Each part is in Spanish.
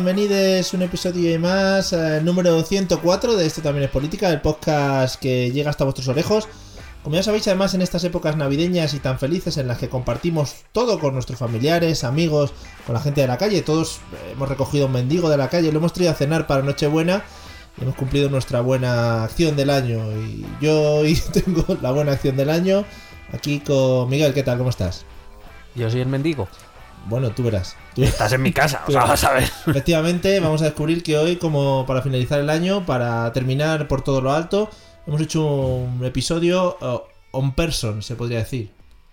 Bienvenidos a un episodio más, eh, número 104 de Esto también es política, el podcast que llega hasta vuestros orejos. Como ya sabéis, además en estas épocas navideñas y tan felices en las que compartimos todo con nuestros familiares, amigos, con la gente de la calle, todos eh, hemos recogido un mendigo de la calle, lo hemos traído a cenar para Nochebuena y hemos cumplido nuestra buena acción del año. Y yo hoy tengo la buena acción del año aquí con Miguel, ¿qué tal? ¿Cómo estás? Yo soy el mendigo. Bueno, tú verás. Estás en mi casa, o sea, vas a ver. Efectivamente, vamos a descubrir que hoy, como para finalizar el año, para terminar por todo lo alto, hemos hecho un episodio uh, on person, se podría decir.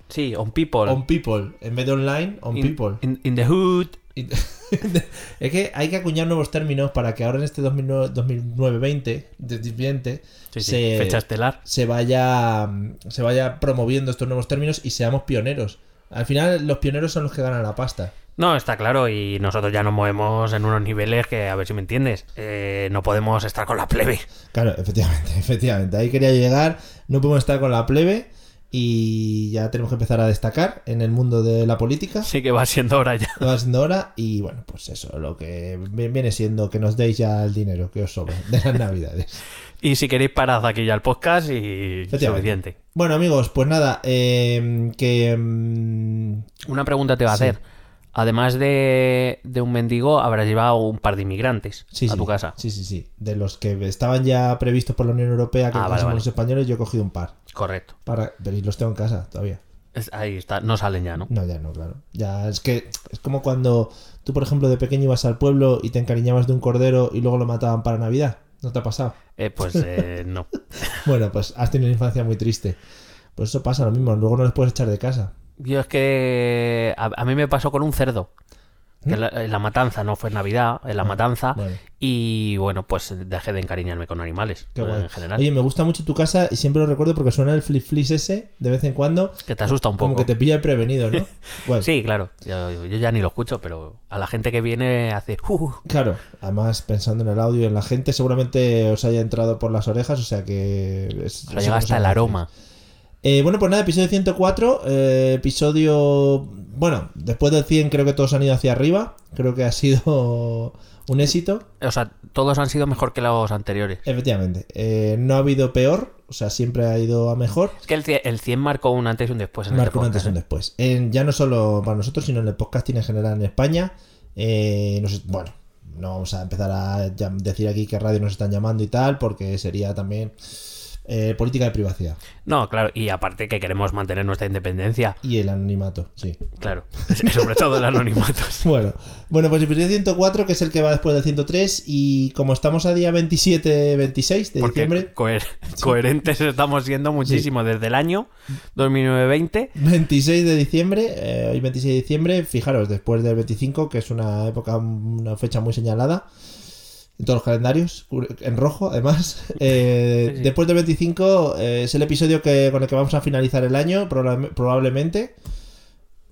Sí, on people. On people, en vez de online, on in, people. In, in the hood. es que hay que acuñar nuevos términos para que ahora en este 2009-20, de- Sí, sí, se, fecha estelar. se vaya se vaya promoviendo estos nuevos términos y seamos pioneros. Al final, los pioneros son los que ganan la pasta. No, está claro, y nosotros ya nos movemos en unos niveles que, a ver si me entiendes, eh, no podemos estar con la plebe. Claro, efectivamente, efectivamente. Ahí quería llegar. No podemos estar con la plebe y ya tenemos que empezar a destacar en el mundo de la política. Sí que va siendo hora ya. Va siendo hora y bueno, pues eso, lo que vi- viene siendo que nos deis ya el dinero que os sobra de las navidades. Y si queréis, parad aquí ya el podcast y suficiente. Bueno amigos, pues nada, eh, que... mm, Una pregunta te va a Sí. hacer. Además de, de un mendigo, habrás llevado un par de inmigrantes sí, a sí, tu casa. Sí, sí, sí. De los que estaban ya previstos por la Unión Europea que Ah, vale, vale. los españoles, yo he cogido un par. Correcto. Para, pero los tengo en casa todavía. Es- ahí está, no salen ya, ¿no? No, ya no, claro. Ya es que es como cuando tú, por ejemplo, de pequeño ibas al pueblo y te encariñabas de un cordero y luego lo mataban para Navidad. ¿No te ha pasado? Eh, pues eh, no. Bueno, pues has tenido una infancia muy triste. Pues eso pasa lo mismo, luego no les puedes echar de casa. Yo es que a, a mí me pasó con un cerdo. Que en la, en la matanza, no fue en Navidad, en la matanza. ¿Mm? Bueno. Y bueno, pues dejé de encariñarme con animales Qué guay. en general. Oye, me gusta mucho tu casa y siempre lo recuerdo porque suena el flip flis ese de vez en cuando. que te asusta un Como poco. que te pilla prevenido, ¿no? Sí, claro. Yo, yo ya ni lo escucho, pero a la gente que viene hace. "Uh". Claro, además pensando en el audio y en la gente, seguramente os haya entrado por las orejas, o sea que... Es, O sea, llega hasta el aroma. Eh, bueno, pues nada, episodio 104, eh, episodio... Bueno, después del 100 creo que todos han ido hacia arriba, creo que ha sido un éxito, O sea, todos han sido mejor que los anteriores. efectivamente. Eh, no ha habido peor, o sea, siempre ha ido a mejor. Es que el 100, el 100 marcó un antes y un después en Marco un antes y un podcast, después. En- ya no solo para nosotros, sino en el podcasting en general en España. Eh, nos- bueno, no vamos a empezar a decir aquí qué radio nos están llamando y tal, porque sería también eh, política de privacidad. No, claro. Y aparte que queremos mantener nuestra independencia. y el anonimato, sí. Claro. Sobre todo el anonimato. Bueno, bueno, pues episodio 104, que es el que va después del 103, y como estamos a día 27-26 de Porque diciembre, coher- coherentes estamos siendo muchísimo desde el año 2009-20. 26 de diciembre, eh, hoy 26 de diciembre, fijaros, después del 25, que es una época, una fecha muy señalada en todos los calendarios, en rojo además. Eh, Sí, sí. Después del 25 eh, es el episodio que, con el que vamos a finalizar el año, probable- probablemente.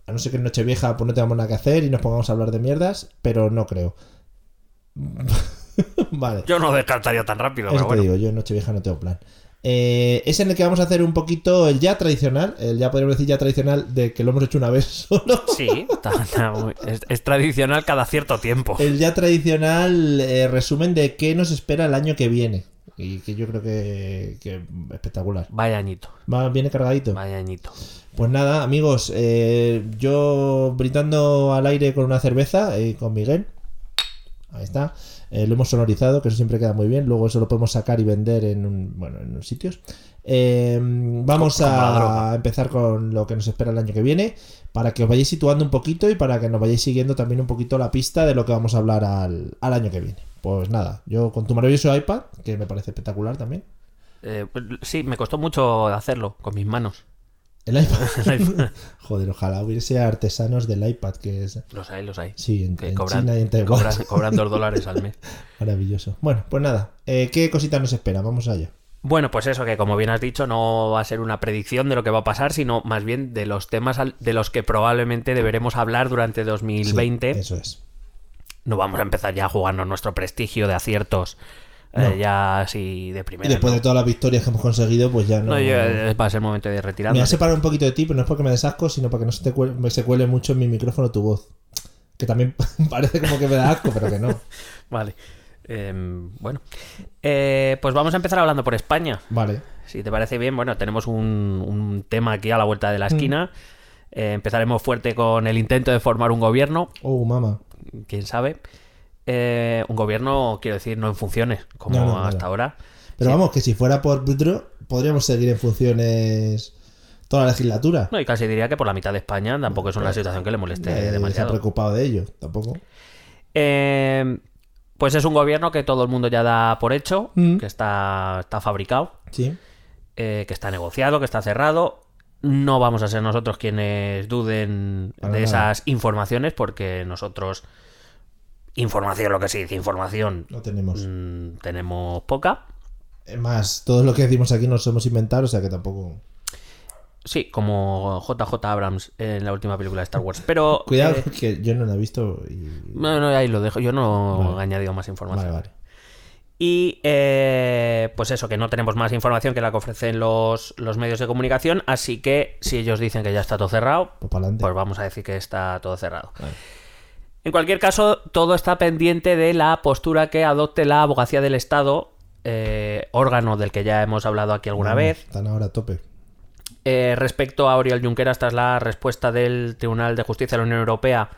A no ser que en Nochevieja pues no tengamos nada que hacer y nos pongamos a hablar de mierdas, pero no creo. vale. Yo no descartaría tan rápido, Eso pero te bueno. digo, yo en Nochevieja no tengo plan. Eh, es en el que vamos a hacer un poquito el ya tradicional, el ya podríamos decir ya tradicional de que lo hemos hecho una vez solo. Sí, es, es tradicional cada cierto tiempo. El ya tradicional eh, resumen de qué nos espera el año que viene. Y que yo creo que, que espectacular. Vaya añito, Va, viene cargadito. vaya añito. Pues nada, amigos, eh, yo brindando al aire con una cerveza y con Miguel. Ahí está. Eh, lo hemos sonorizado, que eso siempre queda muy bien. Luego eso lo podemos sacar y vender en, un, bueno, en sitios. Eh, vamos a empezar con lo que nos espera el año que viene, para que os vayáis situando un poquito y para que nos vayáis siguiendo también un poquito la pista de lo que vamos a hablar al, al año que viene. Pues nada, yo con tu maravilloso iPad, que me parece espectacular también. Eh, pues, sí, me costó mucho hacerlo con mis manos. El iPad. Joder, ojalá hubiese artesanos del iPad, que es... Los hay, los hay. Sí, en, Que en cobran, China y en Taiwán. cobran, cobran dos dólares al mes. Maravilloso. Bueno, pues nada, eh, ¿qué cositas nos espera? Vamos allá. Bueno, pues eso, que como bien has dicho, no va a ser una predicción de lo que va a pasar, sino más bien de los temas de los que probablemente deberemos hablar durante 2020. Sí, eso es. no vamos a empezar ya a jugarnos nuestro prestigio de aciertos eh, ya así de Y primera. después ¿no? de todas las victorias que hemos conseguido, pues ya no... No, yo, eh, va a ser momento de Me retirarnos. voy a separar un poquito de ti, pero no es porque me desasco, sino para que no se, te cuele, me se cuele mucho en mi micrófono tu voz. Que también parece como que me da asco, pero que no. Vale. Em, bueno. Eh, pues vamos a empezar hablando por España. Vale. Si te parece bien, bueno, tenemos un, un tema aquí a la vuelta de la esquina. Eh, empezaremos fuerte con el intento de formar un gobierno, Oh, mamá. quién sabe. Eh, un gobierno, quiero decir, no en funciones, como No, no, hasta ahora. Pero Sí. vamos, que si fuera por Budro, podríamos seguir en funciones toda la legislatura. No, y casi diría que por la mitad de España tampoco es una situación que le moleste Eh, se ha demasiado. preocupado de ello, tampoco. Eh, pues es un gobierno que todo el mundo ya da por hecho, Mm. que está, está fabricado, Sí. eh, que está negociado, que está cerrado. No vamos a ser nosotros quienes duden Para de nada. esas informaciones, porque nosotros, información, lo que se dice, información, No tenemos. mm, tenemos poca. Es más, todo lo que decimos aquí nos hemos inventado, o sea que tampoco. Sí, como JJ Abrams en la última película de Star Wars. Pero. Cuidado, eh, que yo no la he visto y. no, no, ahí lo dejo. Yo no Vale. he añadido más información. Vale, vale. Y eh, pues eso, que no tenemos más información que la que ofrecen los, los medios de comunicación, así que si ellos dicen que ya está todo cerrado, Pues pues vamos a decir que está todo cerrado. Vale. En cualquier caso, todo está pendiente de la postura que adopte la abogacía del Estado, eh, órgano del que ya hemos hablado aquí alguna vez, Están ahora a tope. eh, respecto a Oriol Junqueras tras la respuesta del Tribunal de Justicia de la Unión Europea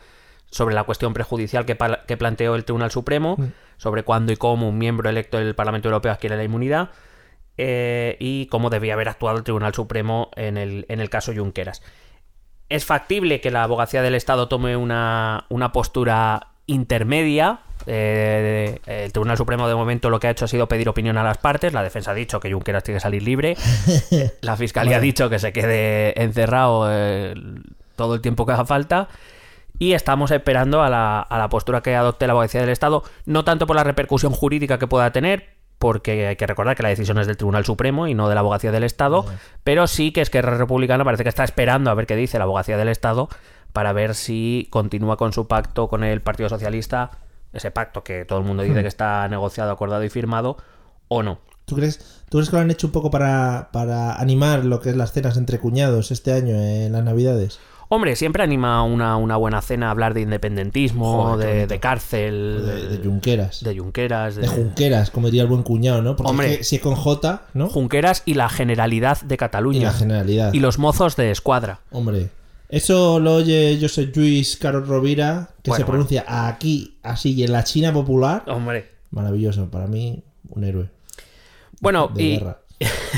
sobre la cuestión prejudicial que planteó el Tribunal Supremo, Mm. sobre cuándo y cómo un miembro electo del Parlamento Europeo adquiere la inmunidad eh, y cómo debía haber actuado el Tribunal Supremo en el, en el caso Junqueras. Es factible que la abogacía del Estado tome una, una postura intermedia. eh, el Tribunal Supremo de momento lo que ha hecho ha sido pedir opinión a las partes. La defensa ha dicho que Junqueras tiene que salir libre. La fiscalía ha dicho que se quede encerrado eh, todo el tiempo que haga falta. Y estamos esperando a la, a la postura que adopte la abogacía del Estado, no tanto por la repercusión jurídica que pueda tener, porque hay que recordar que la decisión es del Tribunal Supremo y no de la abogacía del Estado, pero sí que Esquerra Republicana parece que está esperando a ver qué dice la abogacía del Estado para ver si continúa con su pacto con el Partido Socialista, ese pacto que todo el mundo dice que está negociado, acordado y firmado, o no. ¿Tú crees, ¿Tú crees que lo han hecho un poco para, para animar lo que es las cenas entre cuñados este año en las Navidades? Hombre, siempre anima una, una buena cena hablar de independentismo, Joder, de, cárcel, De, de Junqueras. de Junqueras, de, De Junqueras, como diría el buen cuñado, ¿no? Porque Hombre. es que si es con J, ¿no? Junqueras y la Generalidad de Y Cataluña. la generalidad. Y los mozos de escuadra. Hombre. Eso lo oye José Luis Carlos Rovira, que Bueno, se pronuncia aquí, así, y en la China popular. Hombre. Maravilloso, para mí, un héroe Bueno, de y, guerra.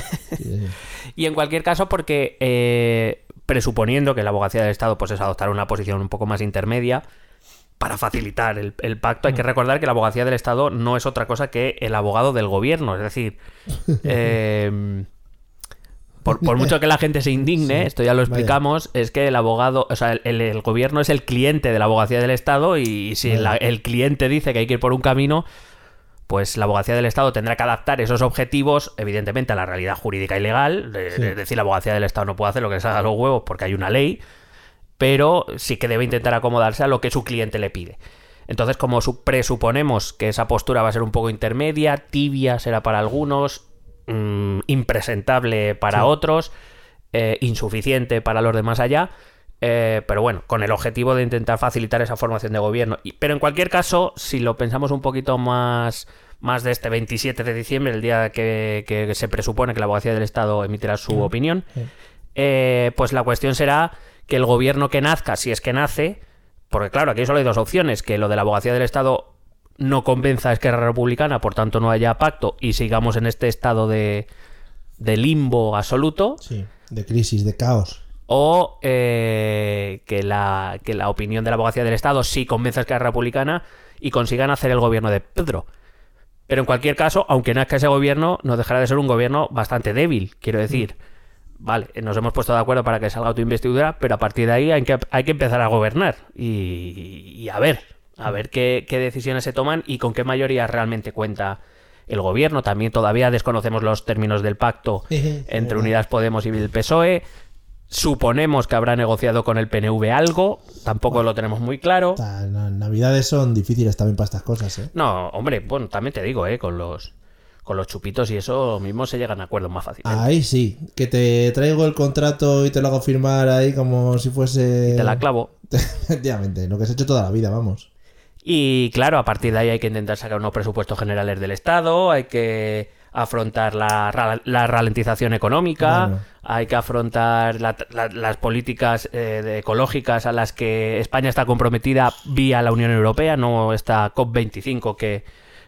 Y en cualquier caso, porque eh, presuponiendo que la abogacía del Estado pues es adoptar una posición un poco más intermedia para facilitar el, el pacto, hay que recordar que la abogacía del Estado no es otra cosa que el abogado del gobierno. Es decir, eh, por, por mucho que la gente se indigne, Sí, esto ya lo vaya. explicamos, es que el abogado, o sea, el, el gobierno es el cliente de la abogacía del Estado y si la- el cliente dice que hay que ir por un camino, pues la abogacía del Estado tendrá que adaptar esos objetivos, evidentemente, a la realidad jurídica y legal. De- Sí. Es decir, la abogacía del Estado no puede hacer lo que les haga los huevos porque hay una ley, pero sí que debe intentar acomodarse a lo que su cliente le pide. Entonces, como su- presuponemos que esa postura va a ser un poco intermedia, tibia será para algunos, mm, impresentable para Sí. otros, eh, insuficiente para los demás allá, eh, pero bueno, con el objetivo de intentar facilitar esa formación de gobierno. Y- pero en cualquier caso, si lo pensamos un poquito más, más de este 27 de diciembre, el día que, que se presupone que la abogacía del Estado emitirá su opinión, Sí. eh, pues la cuestión será que el gobierno que nazca, si es que nace, porque claro, aquí solo hay dos opciones, que lo de la abogacía del Estado no convenza a Esquerra Republicana, por tanto no haya pacto y sigamos en este estado de, de limbo absoluto. Sí, de crisis, de caos. O eh, que, la, que la opinión de la abogacía del Estado sí convenza a Esquerra Republicana y consigan hacer el gobierno de Pedro. Pero en cualquier caso, aunque nazca ese gobierno, no dejará de ser un gobierno bastante débil, quiero decir. Vale, nos hemos puesto de acuerdo para que salga autoinvestidura, pero a partir de ahí hay que, hay que empezar a gobernar. Y, y a ver, a ver qué, qué decisiones se toman y con qué mayoría realmente cuenta el gobierno. También todavía desconocemos los términos del pacto entre Unidas Podemos y el PSOE. Suponemos que habrá negociado con el PNV algo, tampoco lo tenemos muy claro. Navidades son difíciles también para estas cosas, ¿eh? No, hombre, bueno, también te digo, ¿eh? Con los, con los chupitos y eso mismo se llegan a acuerdos más fácilmente. Ahí sí, que te traigo el contrato y te lo hago firmar ahí como si fuese... Te la clavo. Efectivamente, lo que has hecho toda la vida, vamos. Y claro, a partir de ahí hay que intentar sacar unos presupuestos generales del Estado, hay que afrontar la, la ralentización económica, Bueno. hay que afrontar la- la- las políticas eh, ecológicas a las que España está comprometida vía la Unión Europea, no esta COP25 que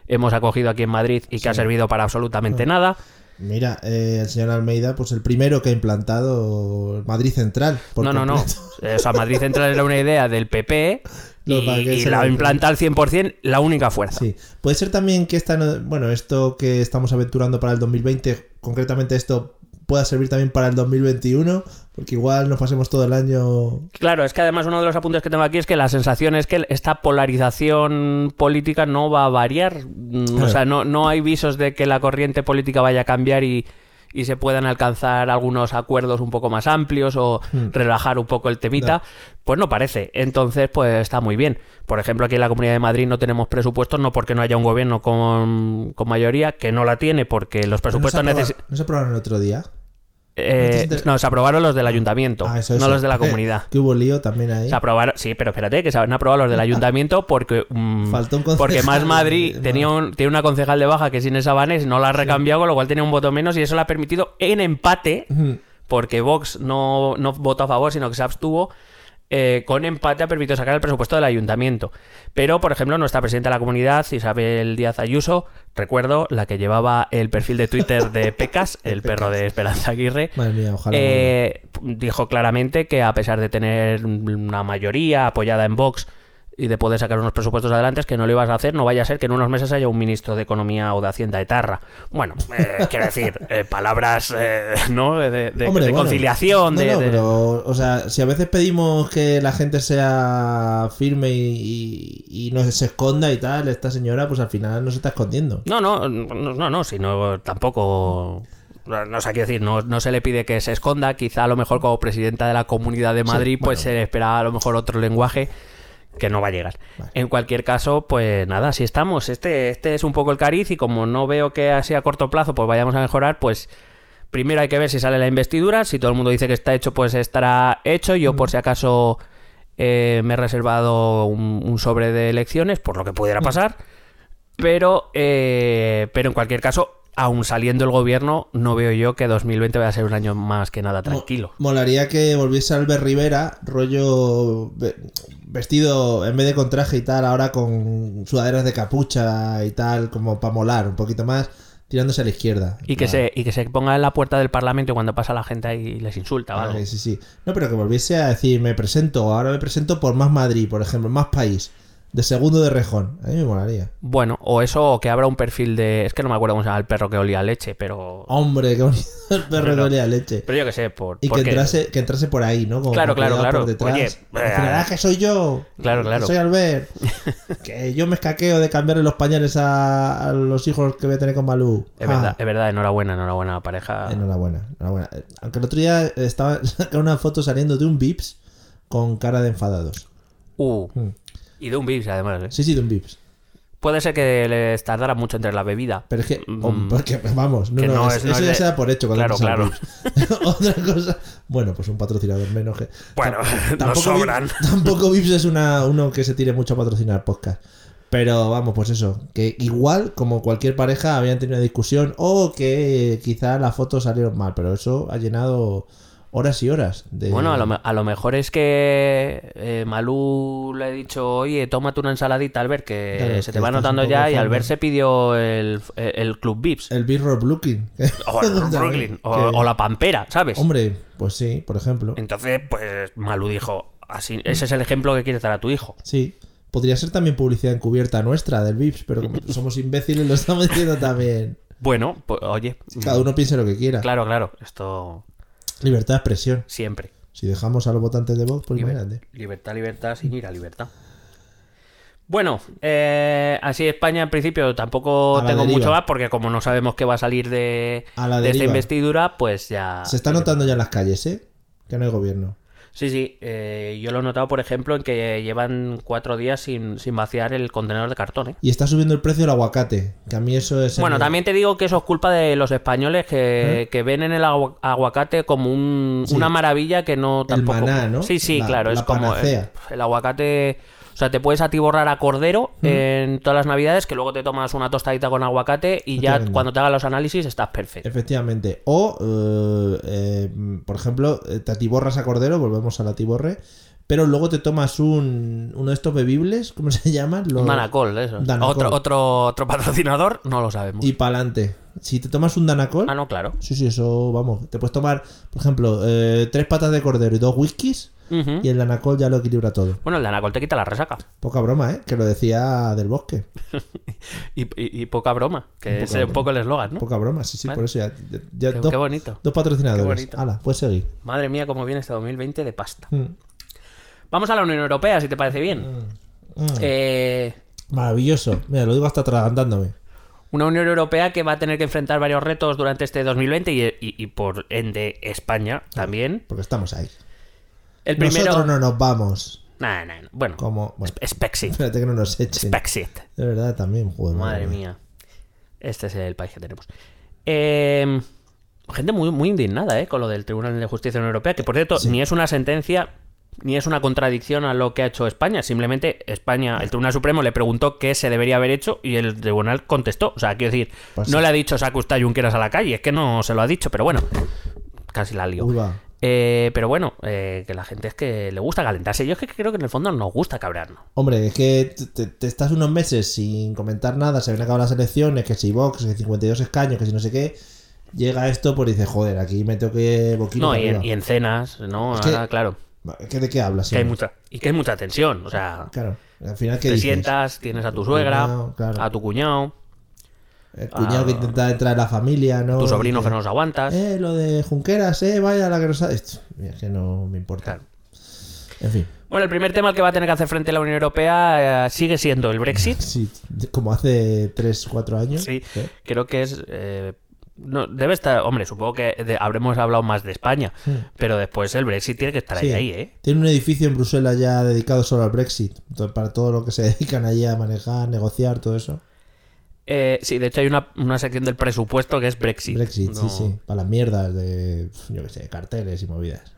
hemos acogido aquí en Madrid y que ha servido para absolutamente nada. Mira, eh, el señor Almeida, pues el primero que ha implantado Madrid Central. por No, no, no. O sea, Madrid Central era una idea del PP Lo y, y se la implanta al 100% la única fuerza. Sí. Puede ser también que esta, no- bueno, esto que estamos aventurando para el 2020, concretamente esto pueda servir también para el 2021, porque igual nos pasemos todo el año... Claro, es que además uno de los apuntes que tengo aquí es que la sensación es que esta polarización política no va a variar. Mm, O sea, no, no hay visos de que la corriente política vaya a cambiar y, y se puedan alcanzar algunos acuerdos un poco más amplios o relajar un poco el temita. Pues no parece. Entonces, pues está muy bien. Por ejemplo, aquí en la Comunidad de Madrid no tenemos presupuestos, no porque no haya un gobierno con, con mayoría, que no la tiene porque los ¿No se, presupuestos necesitan... ¿No se aprobaron el otro día? Eh, no, se aprobaron los del ayuntamiento, Ah, eso, no los de la comunidad. que hubo lío también ahí. Se aprobaron, sí, pero espérate, que se han aprobado los del ayuntamiento porque mm, Faltó un concejal porque Más Madrid de- tenía, un- tiene una concejal de baja que es Inés Sabanés, no la ha recambiado, con lo cual tenía un voto menos y eso le ha permitido en empate, porque Vox no, no votó a favor, sino que se abstuvo. Eh, con empate ha permitido sacar el presupuesto del ayuntamiento. Pero, por ejemplo, nuestra presidenta de la comunidad, Isabel Díaz Ayuso, recuerdo, la que llevaba el perfil de Twitter de Pecas, el perro de Esperanza Aguirre, Madre mía, ojalá. eh, dijo claramente que a pesar de tener una mayoría apoyada en Vox y de poder sacar unos presupuestos adelante, es que no lo ibas a hacer, no vaya a ser que en unos meses haya un ministro de Economía o de Hacienda etarra. Bueno, eh, quiero decir, eh, palabras, eh, ¿no? De, de- de bueno. conciliación, No, de... no, de- pero, o sea, si a veces pedimos que la gente sea firme y, y- y no se esconda y tal, esta señora, pues al final no se está escondiendo. No, no, no, no, no, sino tampoco... No sé qué decir, no, no se le pide que se esconda, quizá a lo mejor como presidenta de la Comunidad de Madrid, pues se le espera a lo mejor otro lenguaje que no va a llegar. En cualquier caso, pues nada, así estamos. Este, este es un poco el cariz y como no veo que así a corto plazo pues vayamos a mejorar, pues primero hay que ver si sale la investidura. Si todo el mundo dice que está hecho, pues estará hecho. Yo por si acaso eh, me he reservado un, un sobre de elecciones, por lo que pudiera pasar. Pero, eh, pero en cualquier caso, aún saliendo el gobierno, no veo yo que 2020 vaya a ser un año más que nada tranquilo. Mo- Molaría que volviese Albert Rivera, rollo ve- vestido, en vez de con traje y tal, ahora con sudaderas de capucha y tal, como para molar un poquito más, tirándose a la izquierda. Y que, Ah, se, y que se ponga en la puerta del Parlamento cuando pasa la gente ahí y les insulta, ah, ¿vale? sí, sí. No, pero que volviese a decir, me presento, ahora me presento por Más Madrid, por ejemplo, Más País, de segundo de rejón. A mí me molaría. Bueno, o eso, o que abra un perfil de. Es que no me acuerdo cómo se llama el perro que olía a leche, pero. Hombre, qué bonito el perro Pero- que olía a leche. Pero yo que sé, por. Y que entrase, que entrase por ahí, ¿no? Como Claro, claro, claro. por detrás. Oye, eh, "Ah, que soy yo. Claro, que claro. Soy Albert. que yo me escaqueo de cambiarle los pañales a, a los hijos que voy a tener con Malú. Es Ah, verdad, es verdad, enhorabuena, enhorabuena, pareja. Enhorabuena, enhorabuena. Aunque el otro día estaba una foto saliendo de un Vips con cara de enfadados. Uh. Mm. Y de un Vips, además. ¿eh? Sí, sí, de un Vips. Puede ser que les tardara mucho entre la bebida. Pero es que, Mm. porque, vamos, no, Que no, no es- es- no eso es ya de- se da por hecho cuando Claro, claro. Otra cosa, bueno, pues un patrocinador menos que. Bueno, Tam- nos sobran. Vips, tampoco Vips es una, uno que se tire mucho a patrocinar podcast. Pero vamos, pues eso, que igual, como cualquier pareja, habían tenido una discusión o que quizá las fotos salieron mal, pero eso ha llenado horas y horas. De... Bueno, a lo, me- a lo mejor es que eh, Malú le ha dicho, oye, tómate una ensaladita, Albert, que Claro, se que te va notando ya, y. Albert se pidió el, el Club Vips. El Rock Looking. O, el Brooklyn, o, o la Pampera, ¿sabes? Hombre, pues sí, por ejemplo. Entonces, pues Malú dijo, así, ese es el ejemplo que quieres dar a tu hijo. Sí. Podría ser también publicidad encubierta nuestra del Vips, pero como somos imbéciles lo estamos diciendo también. Bueno, pues oye, Cada uno piense lo que quiera. claro, claro, esto Libertad de expresión. siempre. Si dejamos a los votantes de Vox, pues Liber- imagínate. libertad, libertad, sin ir a libertad. Bueno, eh, así España en principio tampoco tengo deriva. mucho más porque como no sabemos qué va a salir de, A la de esta investidura, pues ya... Se está notando ya en las calles, ¿eh? Que no hay gobierno. Sí, sí, eh, yo lo he notado por ejemplo en que llevan cuatro días sin, sin vaciar el contenedor de cartón. ¿eh? Y está subiendo el precio del aguacate. Que a mí eso es. Bueno, el- también te digo que eso es culpa de los españoles que, ¿Eh? que ven en el agua- aguacate como un- Sí. una maravilla que no tampoco. maná, ¿no? Sí, sí, La- claro, la es como el, el aguacate. O sea, te puedes atiborrar a cordero en todas las navidades, que luego te tomas una tostadita con aguacate y ya cuando te hagan los análisis estás perfecto. Efectivamente. O, eh, eh, por ejemplo, eh, te atiborras a cordero, volvemos a la atiborre, pero luego te tomas un, uno de estos bebibles, ¿cómo se llaman? Los- Un Danacol, eso. Danacol. Otro, otro, otro patrocinador, no lo sabemos. Y para adelante. Si te tomas un Danacol, Ah, no, claro. sí, sí, eso, vamos, te puedes tomar, por ejemplo, eh, tres patas de cordero y dos whiskies, Y el Danacol ya lo equilibra todo. Bueno, el Danacol te quita la resaca. Poca broma, ¿eh? Que lo decía del bosque. Y, y- y poca broma, que Un es poco un broma. poco el eslogan, ¿no? Poca broma, sí, sí, Vale. por eso ya. ya Qué- dos, qué bonito. dos patrocinadores. Qué bonito. Puedes seguir. Madre mía, cómo viene este 2020 de pasta. Mm. Vamos a la Unión Europea, si te parece bien. Mm. Eh, Maravilloso. Mira, lo digo hasta atragantándome. una Unión Europea que va a tener que enfrentar varios retos durante este 2020 y, y- y por ende España también. Porque estamos ahí. El primero... Nosotros no nos vamos. Nah, nah, nah. Bueno, Como. Bueno, es Brexit. espérate que no nos echen. Brexit. De verdad, también, joder. Madre mía. Este es el país que tenemos. Eh, gente muy, muy indignada ¿eh? con lo del Tribunal de Justicia de la Unión Europea, que por cierto, Sí. ni es una sentencia ni es una contradicción a lo que ha hecho España. Simplemente España, el Tribunal Supremo le preguntó qué se debería haber hecho y el Tribunal contestó. O sea, quiero decir, Pues no sí. le ha dicho saca usted a Junqueras a la calle, es que no se lo ha dicho, pero bueno, casi la lío. Uy. Eh, pero bueno, eh, que la gente es que le gusta calentarse. Yo es que creo que en el fondo nos gusta cabrearnos. Hombre, es que te, estás unos meses sin comentar nada, se ven acabado las elecciones, que si Vox, que 52 escaños, que si no sé qué. Llega esto, pues dices, joder, aquí me tengo que boquino No, y en, arriba. y en cenas, ¿no? Es que- Ahora, claro. Es que ¿De qué hablas? Que hay mucha, y que hay mucha tensión. O sea, Claro. Al final, ¿qué te dices? sientas, tienes a tu suegra, Cuñado, claro. a tu cuñado, El cuñado Ah. que intenta entrar en la familia, ¿no? tu sobrino que no los aguantas. Eh, lo de Junqueras, eh, vaya la que no sabe. Esto, mira, que no me importa. Claro. En fin. Bueno, el primer tema al que va a tener que hacer frente la Unión Europea eh, sigue siendo el Brexit. Sí, como hace 3, 4 años. Sí, ¿eh? creo que es. eh, no, debe estar. Hombre, supongo que de- habremos hablado más de España. Pero después el Brexit tiene que estar Hmm. Sí. ahí, ¿eh? Tiene un edificio en Bruselas ya dedicado solo al Brexit. Para todo lo que se dedican allí a manejar, negociar, todo eso. Eh, Sí, de hecho hay una, una sección del presupuesto que es Brexit. Brexit, No- sí, sí. Para las mierdas de, yo qué sé, carteles y movidas.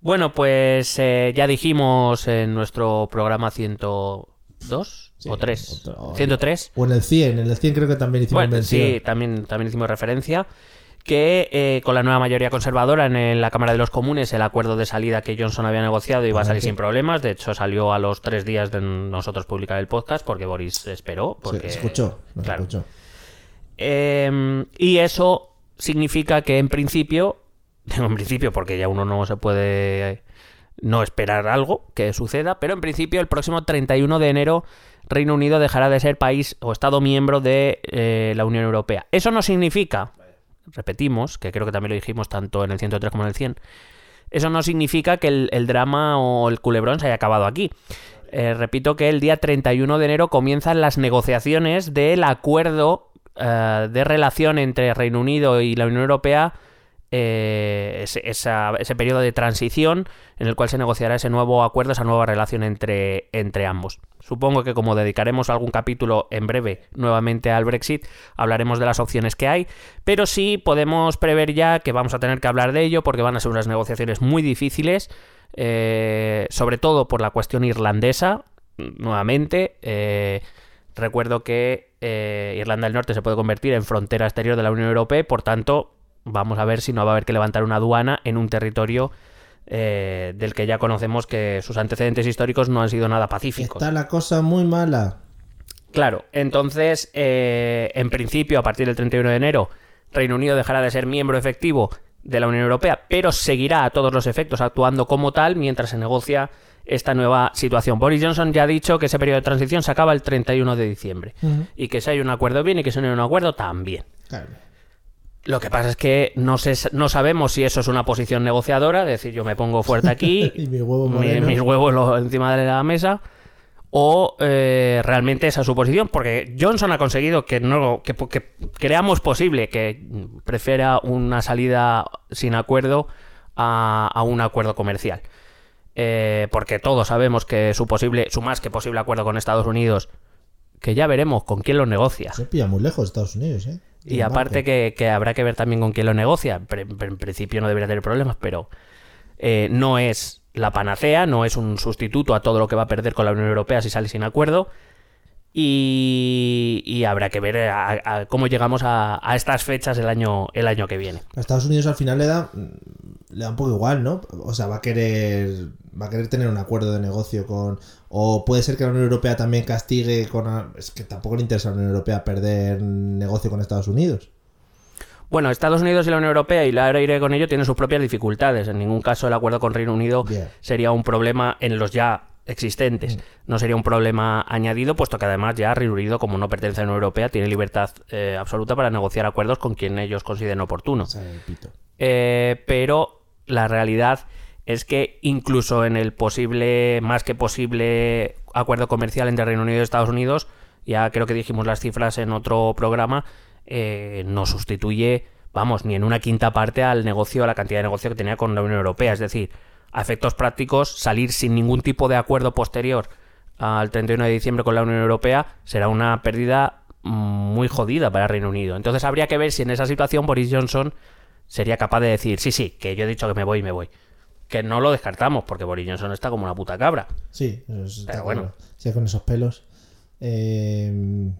Bueno, pues eh, ya dijimos en nuestro programa 102 Sí, o 3. otro- 103. O en el 100, en el 100 creo que también hicimos Bueno, mención. sí, también, también hicimos referencia que eh, con la nueva mayoría conservadora en la Cámara de los Comunes el acuerdo de salida que Johnson había negociado iba a salir sin problemas. De hecho, salió a los tres días de nosotros publicar el podcast porque Boris esperó. Se- Porque, se escuchó, claro. escuchó. Eh, y eso significa que en principio, en principio porque ya uno no se puede no esperar algo que suceda, pero en principio el próximo 31 de enero Reino Unido dejará de ser país o Estado miembro de eh, la Unión Europea. Eso no significa, repetimos, que creo que también lo dijimos tanto en el 103 como en el 100, eso no significa que el, drama o el culebrón se haya acabado aquí. Eh, repito que el día 31 de enero comienzan las negociaciones del acuerdo eh, de relación entre Reino Unido y la Unión Europea, eh, ese, esa- periodo de transición en el cual se negociará ese nuevo acuerdo, esa nueva relación entre, entre ambos. Supongo que como dedicaremos algún capítulo en breve nuevamente al Brexit, hablaremos de las opciones que hay, pero sí podemos prever ya que vamos a tener que hablar de ello porque van a ser unas negociaciones muy difíciles, eh, sobre todo por la cuestión irlandesa, nuevamente. eh, recuerdo que Irlanda del Norte se puede convertir en frontera exterior de la Unión Europea por tanto vamos a ver si no va a haber que levantar una aduana en un territorio eh, del que ya conocemos que sus antecedentes históricos no han sido nada pacíficos. Está la cosa muy mala. Claro, entonces, eh, en principio, a partir del 31 de enero, Reino Unido dejará de ser miembro efectivo de la Unión Europea, pero seguirá a todos los efectos actuando como tal mientras se negocia esta nueva situación. Boris Johnson ya ha dicho que ese periodo de transición se acaba el 31 de diciembre y que si hay un acuerdo bien y que si no hay un acuerdo también. Claro. Lo que pasa es que no, sé, no sabemos si eso es una posición negociadora, es decir, yo me pongo fuerte aquí, Y mi huevo mi- mis huevos lo- encima de la mesa, o eh, realmente esa es su posición, porque Johnson ha conseguido que no que, que creamos posible que prefiera una salida sin acuerdo a, a un acuerdo comercial. Eh, porque todos sabemos que su posible, su más que posible acuerdo con Estados Unidos, que ya veremos con quién lo negocia. Se pilla muy lejos Estados Unidos, ¿eh? Y aparte que, que habrá que ver también con quién lo negocia. En principio no debería tener problemas, pero eh, no es la panacea, no es un sustituto a todo lo que va a perder con la Unión Europea si sale sin acuerdo. Y, y habrá que ver a- a cómo llegamos a, a estas fechas el año, el año que viene. A Estados Unidos al final le da, le da un poco igual, ¿no? O sea, va a querer va a querer tener un acuerdo de negocio con o puede ser que la Unión Europea también castigue con es que tampoco le interesa a la Unión Europea perder negocio con Estados Unidos. Bueno, Estados Unidos y la Unión Europea, y ahora iré con ello, tienen sus propias dificultades. En ningún caso el acuerdo con Reino Unido sería un problema en los ya existentes. No sería un problema añadido, puesto que además ya Reino Unido, como no pertenece a la Unión Europea, tiene libertad eh, absoluta para negociar acuerdos con quien ellos consideren oportuno. Eh, pero la realidad es que incluso en el posible, más que posible acuerdo comercial entre Reino Unido y Estados Unidos, ya creo que dijimos las cifras en otro programa, eh, no sustituye, vamos, ni en una quinta parte al negocio, a la cantidad de negocio que tenía con la Unión Europea. Es decir, a efectos prácticos, salir sin ningún tipo de acuerdo posterior al 31 de diciembre con la Unión Europea será una pérdida mm, muy jodida para Reino Unido. Entonces habría que ver si en esa situación Boris Johnson sería capaz de decir, sí, sí, que yo he dicho que me voy y me voy. Que no lo descartamos, porque Boris Johnson está como una puta cabra. Sí, está Pero bueno. Sí, con esos pelos. Eh,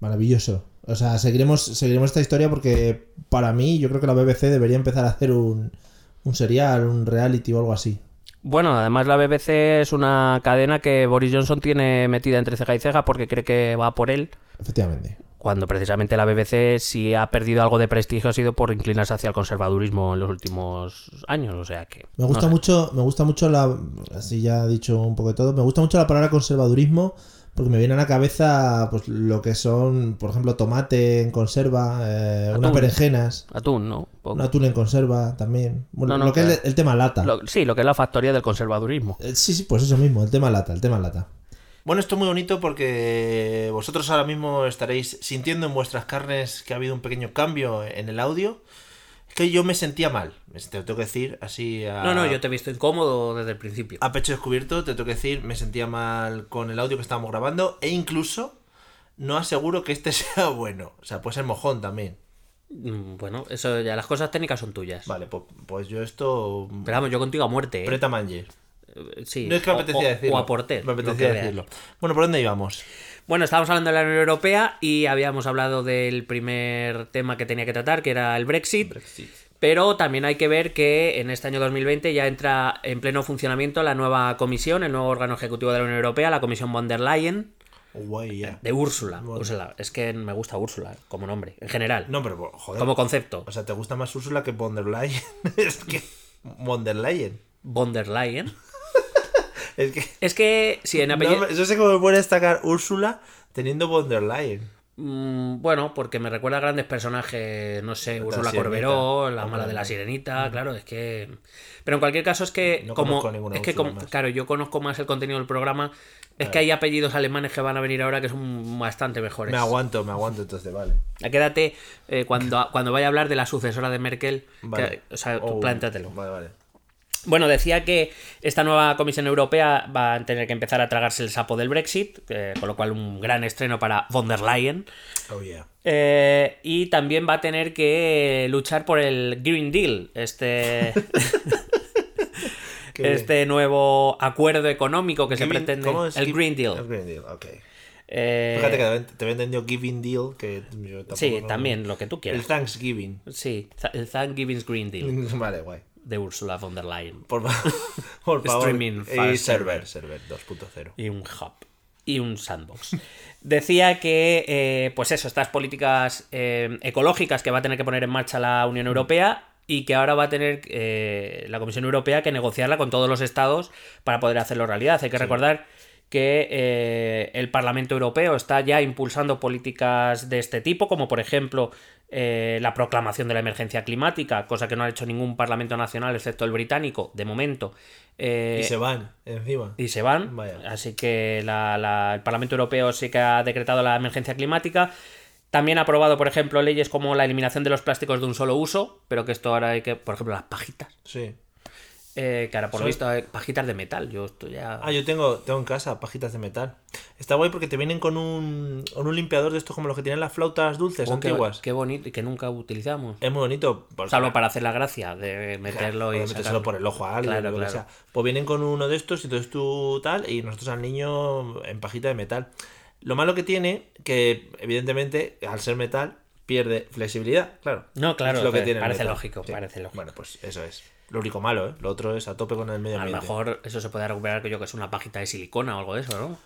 maravilloso. O sea, seguiremos, seguiremos esta historia porque para mí yo creo que la BBC debería empezar a hacer un, un serial, un reality o algo así. Bueno, además la BBC es una cadena que Boris Johnson tiene metida entre ceja y ceja porque cree que va por él, Efectivamente. Cuando precisamente la BBC si ha perdido algo de prestigio ha sido por inclinarse hacia el conservadurismo en los últimos años, o sea que... Me gusta no sé. mucho, me gusta mucho la, así ya he dicho un poco de todo, me gusta mucho la palabra conservadurismo porque me viene a la cabeza pues lo que son, por ejemplo, tomate en conserva, eh, unas berenjenas, Atún, ¿no? Un atún en conserva también. Bueno, No, no, lo que es el, el tema lata. Lo- sí, lo que es la factoría del conservadurismo. Eh, Sí, sí, pues eso mismo, el tema lata, el tema lata. Bueno, esto es muy bonito porque vosotros ahora mismo estaréis sintiendo en vuestras carnes que ha habido un pequeño cambio en el audio. Es que yo me sentía mal, te lo tengo que decir así a, No, no, yo te he visto incómodo desde el principio. a pecho descubierto, te tengo que decir, me sentía mal con el audio que estábamos grabando e incluso no aseguro que este sea bueno. O sea, puede ser mojón también. Mm, Bueno, eso ya las cosas técnicas son tuyas. Vale, pues, pues yo esto... Pero vamos, yo contigo a muerte, ¿eh? Preta manger. Eh, Sí. No es que me apetecía o- decirlo. O a porter. Me apetecía decirlo. Bueno, ¿por dónde íbamos? Bueno, estábamos hablando de la Unión Europea y habíamos hablado del primer tema que tenía que tratar, que era el Brexit. Pero también hay que ver que en este año 2020 ya entra en pleno funcionamiento la nueva comisión, el nuevo órgano ejecutivo de la Unión Europea, la Comisión von der Leyen, Guay, de Úrsula. Bueno. Úrsula. Es que me gusta Úrsula como nombre, en general. No, pero joder. como concepto. O sea, ¿te gusta más Úrsula que von der Leyen? es que... Von der Leyen. Von der Leyen. Es que... Es que, si en No, apellido... yo sé cómo me puede destacar Úrsula teniendo von der Leyen. Mm, bueno, porque me recuerda a grandes personajes, no sé, La Úrsula. Corberó, la Hombre, mala de la no. sirenita, claro, es que... Pero en cualquier caso es que, No como... conozco Es que, como- claro, yo conozco más el contenido del programa, es que hay apellidos alemanes que van a venir ahora que son bastante mejores. Me aguanto, me aguanto entonces, vale. Quédate eh, cuando, cuando vaya a hablar de la sucesora de Merkel, Vale. que- o sea, tú Oh, plántatelo. Vale, vale. Bueno, decía que esta nueva Comisión Europea va a tener que empezar a tragarse el sapo del Brexit, eh, con lo cual un gran estreno para von der Leyen. Oh, yeah. Eh, y también va a tener que luchar por el Green Deal, este, este nuevo acuerdo económico que se pretende. ¿cómo es? El Green El Deal. Green Deal, ok. Eh, Fíjate que te- había entendido Giving Deal, que yo tampoco sí, no- también, lo que tú El quieras. Thanksgiving. Sí, el Thanksgiving's Green Deal Vale, guay. De Ursula von der Leyen. Por, por favor. Streaming y server, server 2.0. y un hub y un sandbox. Decía que, eh, pues eso, estas políticas eh, ecológicas que va a tener que poner en marcha la Unión Europea y que ahora va a tener eh, la Comisión Europea que negociarla con todos los estados para poder hacerlo realidad. Hay que recordar que eh, el Parlamento Europeo está ya impulsando políticas de este tipo, como por ejemplo eh, la proclamación de la emergencia climática, cosa que no ha hecho ningún Parlamento nacional excepto el británico, de momento. Eh, y se van encima. y se van. Vaya. Así que la- la- el Parlamento Europeo sí que ha decretado la emergencia climática. También ha aprobado, por ejemplo, leyes como la eliminación de los plásticos de un solo uso, pero que esto ahora hay que, por ejemplo, las pajitas. Sí. Eh, por lo visto pajitas de metal. Yo esto ya. Ah, yo tengo, tengo en casa pajitas de metal. Está guay porque te vienen con un, con un limpiador de estos como los que tienen las flautas dulces Oh, antiguas. qué bonito y que nunca utilizamos. Es muy bonito. porque- Salvo para hacer la gracia de meterlo Claro, y metérselo por el ojo a alguien. Claro, claro. sea. Pues vienen con uno de estos y entonces tú tal, y nosotros al niño en pajita de metal. Lo malo que tiene, que evidentemente al ser metal pierde flexibilidad, claro. No, claro, Es lo que pero tiene parece lógico, parece lógico. Bueno, pues eso es. Lo único malo, ¿eh? Lo otro es a tope con el medio A lo ambiente. mejor eso se puede recuperar que yo que es una pajita de silicona o algo de eso, ¿no?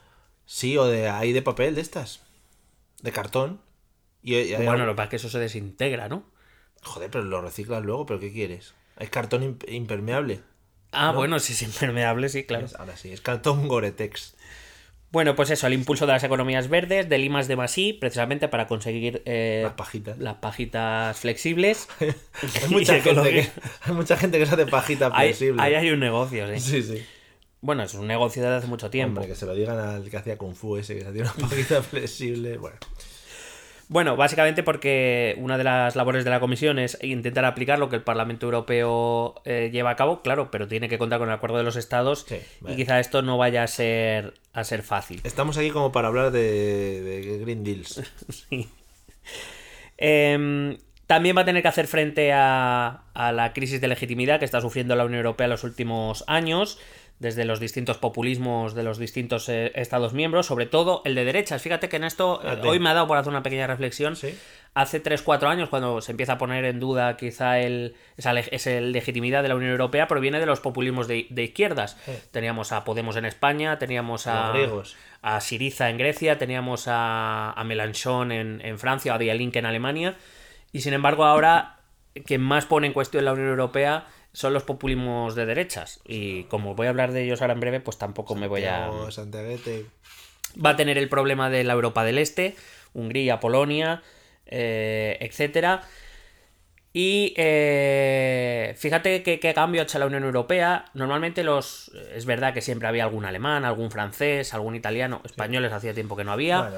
Sí, o de ahí de papel de estas. De cartón. Y, Bueno, algo- lo que pasa es que eso se desintegra, ¿no? Joder, pero lo reciclas luego, ¿pero qué quieres? Es cartón imp- impermeable. Ah, bueno, si es impermeable, sí, claro. Ahora sí, es cartón Goretex. Bueno, pues eso, el impulso de las economías verdes, del I más de más I, precisamente para conseguir eh, Las pajitas. las pajitas flexibles. Hay mucha, gente que, ecológicas. hay mucha gente que se hace pajita Ahí, flexible. ahí hay un negocio, sí. Sí, sí. Bueno, es un negocio desde hace mucho tiempo. Hombre, que se lo digan al que hacía Kung Fu ese, que se hacía una pajita flexible. Bueno, Bueno, básicamente porque una de las labores de la comisión es intentar aplicar lo que el Parlamento Europeo eh, lleva a cabo, claro, pero tiene que contar con el acuerdo de los estados Sí, y quizá esto no vaya a ser, a ser fácil. estamos aquí como para hablar de, de Green Deals. Sí. Em, también va a tener que hacer frente a, a la crisis de legitimidad que está sufriendo la Unión Europea en los últimos años, desde los distintos populismos de los distintos eh, Estados miembros, sobre todo el de derechas. Fíjate que en esto eh, hoy me ha dado por hacer una pequeña reflexión. Sí. Hace 3-4 años, cuando se empieza a poner en duda quizá el, esa, leg- esa legitimidad de la Unión Europea, proviene de los populismos de, de izquierdas. Sí. Teníamos a Podemos en España, teníamos a, a Siriza en Grecia, teníamos a, a Mélenchon en, en Francia, a Dialink en Alemania, y sin embargo ahora quien más pone en cuestión la Unión Europea son los populismos de derechas, y como voy a hablar de ellos ahora en breve, pues tampoco me voy a... Santiago. Va a tener el problema de la Europa del Este, Hungría, Polonia, eh, etcétera. Y eh, fíjate que, que cambio ha hecho la Unión Europea. Normalmente los. Es verdad que siempre había algún alemán, algún francés, algún italiano, españoles hacía tiempo que no había. Bueno,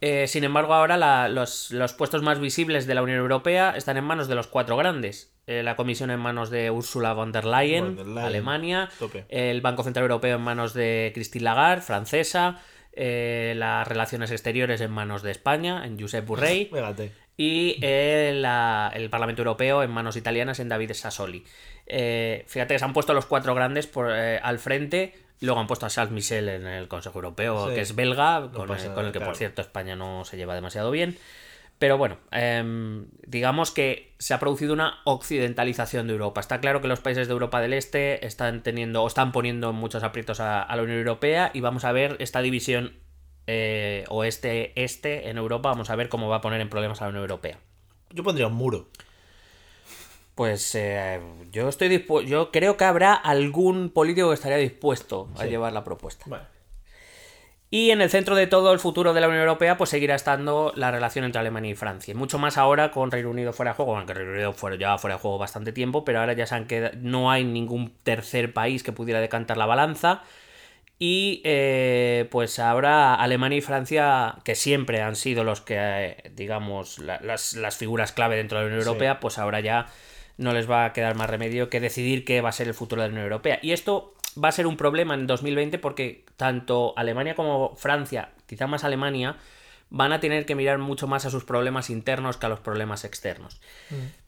Eh, sin embargo, ahora la- los, los puestos más visibles de la Unión Europea están en manos de los cuatro grandes. Eh, la Comisión en manos de Ursula von der Leyen, Von der Leyen, Alemania. tope. El Banco Central Europeo en manos de Christine Lagarde, francesa. eh, las relaciones exteriores en manos de España, en Josep fíjate. Y eh, la- el Parlamento Europeo en manos italianas en David Sassoli. Eh, fíjate que se han puesto los cuatro grandes por, al frente. Luego han puesto a Charles Michel en el Consejo Europeo, Sí. que es belga, con, el, nada, con el que, claro. por cierto, España no se lleva demasiado bien. Pero bueno, em, digamos que se ha producido una occidentalización de Europa. Está claro que los países de Europa del Este están teniendo o están poniendo muchos aprietos a, a la Unión Europea y vamos a ver esta división eh, oeste-este en Europa, vamos a ver cómo va a poner en problemas a la Unión Europea. Yo pondría un muro. Pues eh, yo estoy dispuesto, yo creo que habrá algún político que estaría dispuesto a llevar la propuesta. Bueno, Y en el centro de todo el futuro de la Unión Europea, pues seguirá estando la relación entre Alemania y Francia. Y Mucho más ahora con Reino Unido fuera de juego, aunque Reino Unido fuera, ya fuera de juego bastante tiempo, pero ahora ya se han quedado, no hay ningún tercer país que pudiera decantar la balanza. Y eh, pues ahora Alemania y Francia, que siempre han sido los que, eh, digamos, la- las, las figuras clave dentro de la Unión Sí. Europea, pues ahora ya no les va a quedar más remedio que decidir qué va a ser el futuro de la Unión Europea. Y esto va a ser un problema en 2020 porque tanto Alemania como Francia, quizá más Alemania, van a tener que mirar mucho más a sus problemas internos que a los problemas externos.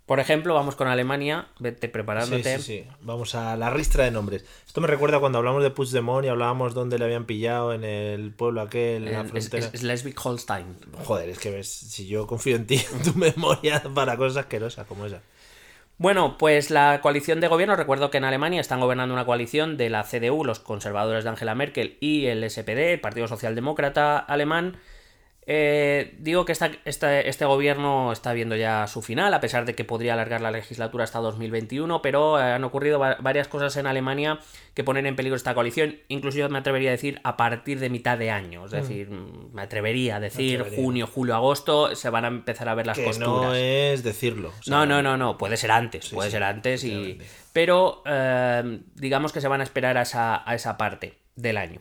Por ejemplo, vamos con Alemania, vete preparándote. Sí, sí, sí. Vamos a la ristra de nombres. Esto me recuerda cuando hablamos de Puigdemont y hablábamos dónde le habían pillado en el pueblo aquel, en la En- frontera. es- Schleswig-Holstein. Joder, es que ves, si yo confío en ti, en tu memoria para cosas asquerosas como esa. Bueno, pues la coalición de gobierno, recuerdo que en Alemania están gobernando una coalición de la CDU, los conservadores de Angela Merkel, y el SPD, el Partido Socialdemócrata Alemán. Eh, digo que esta- esta- este gobierno está viendo ya su final, a pesar de que podría alargar la legislatura hasta 2021, pero eh, han ocurrido va- varias cosas en Alemania que ponen en peligro esta coalición. Incluso yo me atrevería a decir a partir de mitad de año, es decir, me atrevería a decir atrevería. junio, julio, agosto, se van a empezar a ver las Que costuras. no es decirlo. o sea, No, no, no, no, puede ser antes, puede sí, ser antes y... Pero eh, digamos que se van a esperar a esa, a esa parte del año.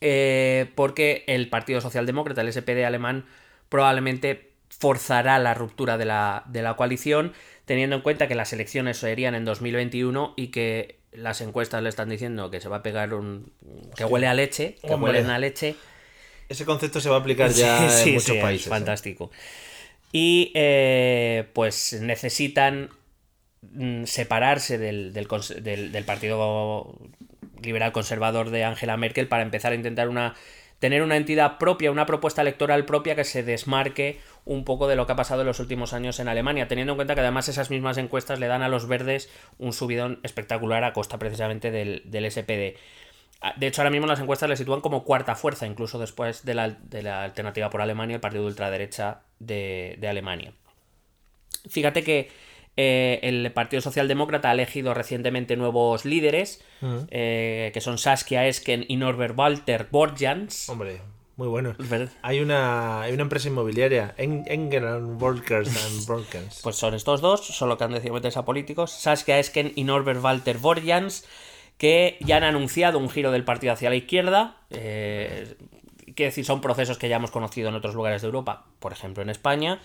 Eh, porque el Partido Socialdemócrata, el SPD alemán, probablemente forzará la ruptura de la, de la coalición, teniendo en cuenta que las elecciones serían en 2021 y que las encuestas le están diciendo que se va a pegar un... que huele a leche, que Hombre. huelen a leche. Ese concepto se va a aplicar ya Sí, sí, en muchos sí, es países. ¿eh? fantástico. Y eh, pues necesitan mm, separarse del, del del- del Partido Liberal Conservador de Angela Merkel para empezar a intentar una tener una entidad propia, una propuesta electoral propia que se desmarque un poco de lo que ha pasado en los últimos años en Alemania, teniendo en cuenta que además esas mismas encuestas le dan a los verdes un subidón espectacular a costa precisamente del, del SPD. Ah, De hecho, ahora mismo las encuestas le sitúan como cuarta fuerza, incluso después de la, de la alternativa por Alemania, el partido de ultraderecha de, de Alemania. Fíjate que eh, el Partido Socialdemócrata ha elegido recientemente nuevos líderes, eh, que son Saskia Esken y Norbert Walter Borjans. Hombre, muy bueno. Hay una, hay una empresa inmobiliaria, En- Engen and Workers and. Pues son estos dos, solo que han decidido meterse a políticos, Saskia Esken y Norbert Walter Borjans, que ya han anunciado un giro del partido hacia la izquierda. Eh, quiere decir, son procesos que ya hemos conocido en otros lugares de Europa, por ejemplo en España.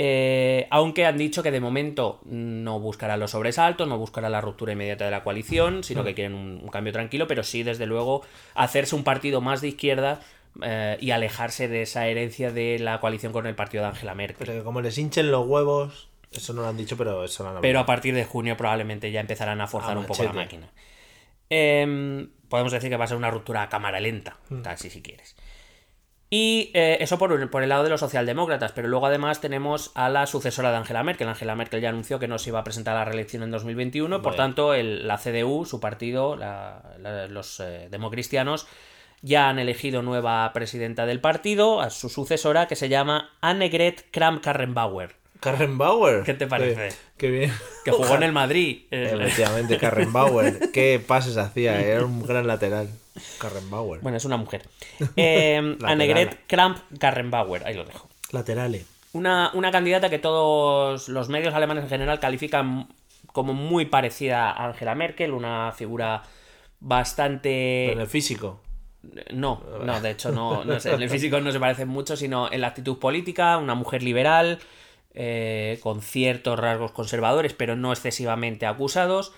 Eh, aunque han dicho que de momento no buscarán los sobresaltos, no buscarán la ruptura inmediata de la coalición, sino que quieren un, un cambio tranquilo, pero sí, desde luego, hacerse un partido más de izquierda eh, y alejarse de esa herencia de la coalición con el partido de Angela Merkel. Pero que como les hinchen los huevos, eso no lo han dicho, pero eso lo han Pero a partir de junio probablemente ya empezarán a forzar A un poco la máquina. Em, podemos decir que va a ser una ruptura a cámara lenta, Mm. casi si quieres. Y eh, eso por, un- por el lado de los socialdemócratas, pero luego además tenemos a la sucesora de Angela Merkel. Angela Merkel ya anunció que no se iba a presentar a la reelección en 2021, por Bueno. tanto el- la CDU, su partido, la- la- los eh, democristianos, ya han elegido nueva presidenta del partido, a su sucesora, que se llama Annegret Kramp-Karrenbauer, Karrenbauer. ¿Qué te parece? Qué, bien. que jugó en el Madrid. Eh, Efectivamente, Karrenbauer. Qué pases hacía, era un gran lateral. Karrenbauer. Bueno, es una mujer. Eh. Annegret Kramp-Karrenbauer, ahí lo dejo. Laterales. Una, una candidata que todos los medios alemanes en general califican como muy parecida a Angela Merkel, una figura bastante... En el físico. No, no, de hecho no, no sé, en el físico no se parece mucho, sino en la actitud política, una mujer liberal, eh, con ciertos rasgos conservadores, pero no excesivamente acusados.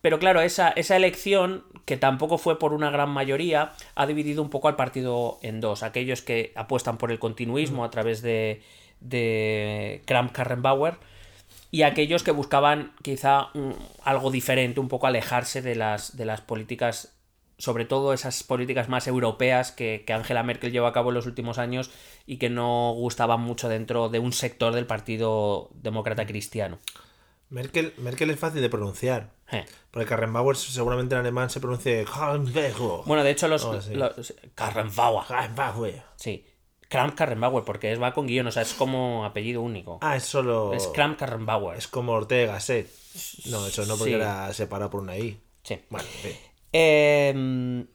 Pero claro, esa, esa elección, que tampoco fue por una gran mayoría, ha dividido un poco al partido en dos. Aquellos que apuestan por el continuismo a través de, de Kramp-Karrenbauer y aquellos que buscaban quizá un- algo diferente, un poco alejarse de las, de las políticas, sobre todo esas políticas más europeas que, que Angela Merkel llevó a cabo en los últimos años y que no gustaban mucho dentro de un sector del Partido Demócrata Cristiano. Merkel, Merkel es fácil de pronunciar. Eh. Porque Karrenbauer seguramente en alemán se pronuncia. Bueno, de hecho, los. Oh, sí. los- Karrenbauer. Karrenbauer. Sí. Kramp Karrenbauer, porque es, va con guion, o sea, es como apellido único. Ah, es solo. Es Kramp Karrenbauer. Es como Ortega Gasset. No, eso no porque Sí. era separado por una I. Sí. Bueno, en fin. Em,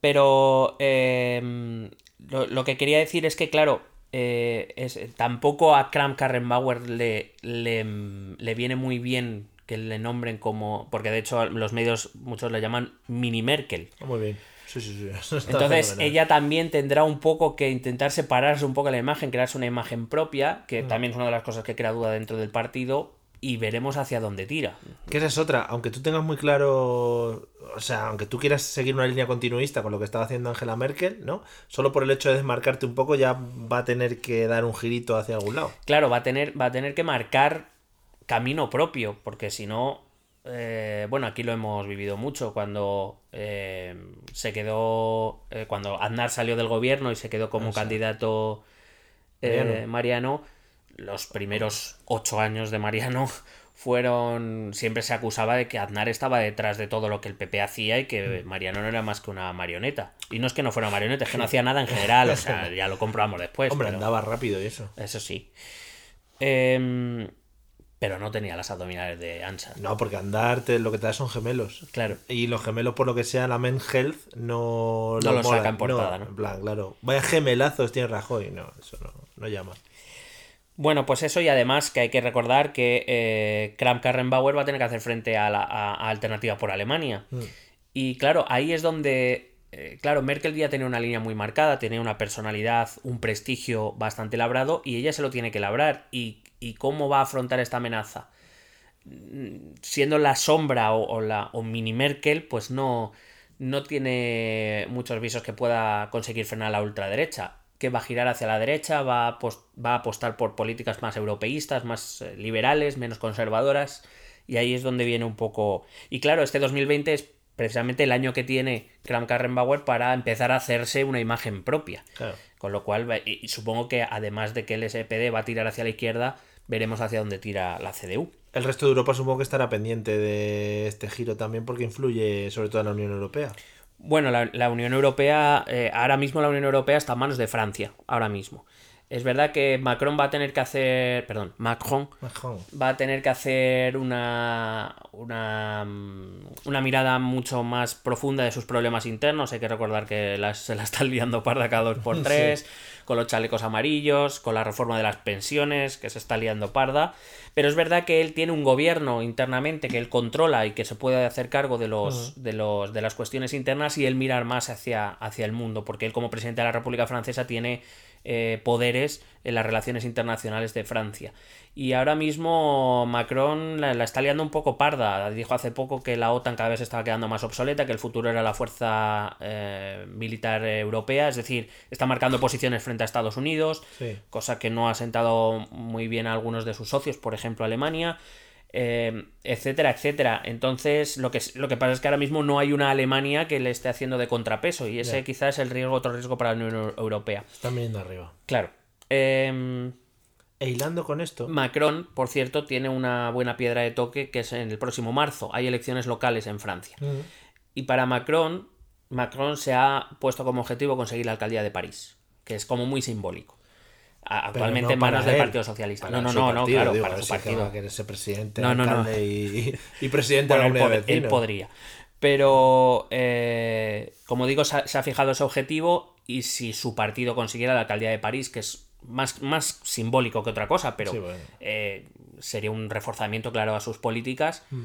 pero em, lo, lo que quería decir es que, claro, eh, es, tampoco a Kram Karrenbauer le, le, le viene muy bien que le nombren como. Porque de hecho los medios muchos le llaman Mini Merkel. Muy bien. Sí, sí, sí. Entonces fenomenal. ella también tendrá un poco que intentar separarse un poco de la imagen, crearse una imagen propia, Mm. que también es una de las cosas que crea duda dentro del partido, y veremos hacia dónde tira. Que esa es otra, aunque tú tengas muy claro, o sea, aunque tú quieras seguir una línea continuista con lo que estaba haciendo Angela Merkel, ¿no? Solo por el hecho de desmarcarte un poco ya va a tener que dar un girito hacia algún lado. Claro, va a tener, va a tener que marcar camino propio, porque si no, eh, bueno, aquí lo hemos vivido mucho cuando eh, se quedó, eh, cuando Aznar salió del gobierno y se quedó como candidato Mariano. Mariano, los primeros ocho años de Mariano fueron, siempre se acusaba de que Aznar estaba detrás de todo lo que el PP hacía y que Mariano no era más que una marioneta. Y no es que no fuera una marioneta, es que no hacía nada en general, o sea, ya lo comprobamos después. Hombre, pero- andaba rápido y eso. Eso sí. Em, pero no tenía las abdominales de Ansa. No, porque andar te- lo que te da son gemelos. Claro. Y los gemelos, por lo que sea, la Men Health no, No lo saca en portada, ¿no? En plan, claro. Vaya gemelazos tiene Rajoy. No, eso no, no llama. Bueno, pues eso y además que hay que recordar que eh, Kramp-Karrenbauer va a tener que hacer frente a la a- a Alternativa por Alemania. Y claro, ahí es donde, eh, claro, Merkel ya tenía una línea muy marcada, tenía una personalidad, un prestigio bastante labrado y ella se lo tiene que labrar. ¿Y, y cómo va a afrontar esta amenaza? Mm, Siendo la sombra o, o la o mini Merkel, pues no, no tiene muchos visos que pueda conseguir frenar a la ultraderecha. Que va a girar hacia la derecha, va a, va a apostar por políticas más europeístas, más eh, liberales, menos conservadoras. Y ahí es donde viene un poco. Y claro, este 2020 es precisamente el año que tiene Kram Karrenbauer para empezar a hacerse una imagen propia. Claro. Con lo cual, y supongo que además de que el SPD va a tirar hacia la izquierda, veremos hacia dónde tira la CDU. El resto de Europa supongo que estará pendiente de este giro también porque influye sobre todo en la Unión Europea. Bueno, la, la Unión Europea, eh, ahora mismo la Unión Europea está en manos de Francia, ahora mismo. Es verdad que Macron va a tener que hacer, perdón, Macron va a tener que hacer una, una, mm, una mirada mucho más profunda de sus problemas internos. Hay que recordar que las- se la están liando parda cada dos por tres, con los chalecos amarillos, con la reforma de las pensiones, que se está liando parda. Pero es verdad que él tiene un gobierno internamente que él controla y que se puede hacer cargo de, los, de, los, de las cuestiones internas y él mirar más hacia, hacia el mundo, porque él como presidente de la República Francesa tiene eh, poderes en las relaciones internacionales de Francia. Y ahora mismo Macron la, la está liando un poco parda. Dijo hace poco que la OTAN cada vez estaba quedando más obsoleta, que el futuro era la fuerza eh, militar europea, es decir, está marcando posiciones frente a Estados Unidos, Sí. cosa que no ha sentado muy bien a algunos de sus socios, por ejemplo Alemania. Eh, etcétera, etcétera. Entonces, lo que, lo que pasa es que ahora mismo no hay una Alemania que le esté haciendo de contrapeso, y ese quizás es el riesgo, otro riesgo para la Unión Europea. Están viniendo arriba. Claro. Em, E hilando con esto, Macron, por cierto, tiene una buena piedra de toque que es en el próximo marzo. Hay elecciones locales en Francia. Y para Macron, Macron se ha puesto como objetivo conseguir la alcaldía de París, que es como muy simbólico. Actualmente no en manos del él, Partido Socialista. para No, no, no, no, partido, claro, digo, para su que partido. ser presidente, No, no, no. Y, y presidente Bueno, de él, la pod- él vecinos. podría. Pero, eh, como digo, se ha, se ha fijado ese objetivo y si su partido consiguiera la alcaldía de París, que es más, más simbólico que otra cosa, pero Sí, bueno. eh, sería un reforzamiento claro a sus políticas, Mm.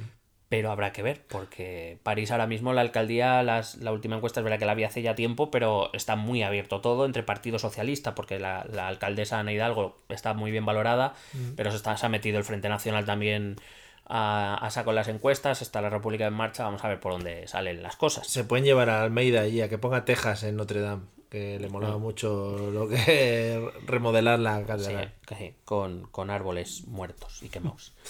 Pero habrá que ver, porque París ahora mismo, la alcaldía, las- la última encuesta es verdad que la había hace ya tiempo, pero está muy abierto todo entre Partido Socialista, porque la, la alcaldesa Ana Hidalgo está muy bien valorada, Mm. pero se, está, se ha metido el Frente Nacional también a, a saco las encuestas, está la República en marcha, vamos a ver por dónde salen las cosas. Se pueden llevar a Almeida allí a que ponga Texas en Notre Dame, que le molaba mucho lo que remodelar la catedral. sí, con, con árboles muertos y quemados.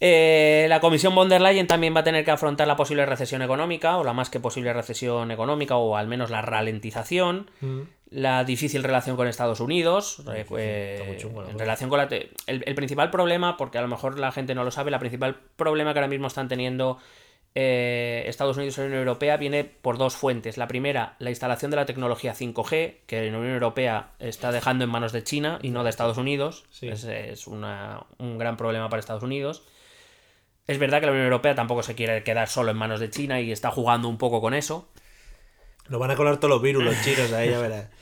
Eh, la Comisión von der Leyen también va a tener que afrontar la posible recesión económica, o la más que posible recesión económica, o al menos la ralentización, Mm. la difícil relación con Estados Unidos, eh, eh, chungo, la en relación con la... El, el principal problema, porque a lo mejor la gente no lo sabe, el principal problema que ahora mismo están teniendo eh, Estados Unidos y la Unión Europea viene por dos fuentes. La primera, la instalación de la tecnología 5G, que la Unión Europea está dejando en manos de China y no de Estados Unidos. Sí. Es, es una- un gran problema para Estados Unidos. Es verdad que la Unión Europea tampoco se quiere quedar solo en manos de China y está jugando un poco con eso. Nos van a colar todos los virus, los chinos, ahí ya verás.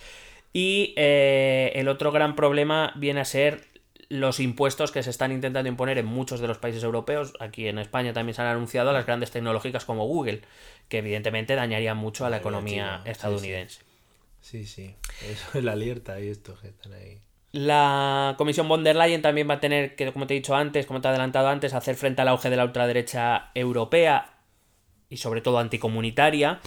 Y eh, el otro gran problema viene a ser los impuestos que se están intentando imponer en muchos de los países europeos. Aquí en España también se han anunciado a las grandes tecnológicas como Google, que evidentemente dañarían mucho a la economía China, sí, estadounidense. Sí, sí. Eso es la alerta y esto que están ahí. La Comisión von der Leyen también va a tener que, como te he dicho antes, como te he adelantado antes, hacer frente al auge de la ultraderecha europea. y sobre todo anticomunitaria,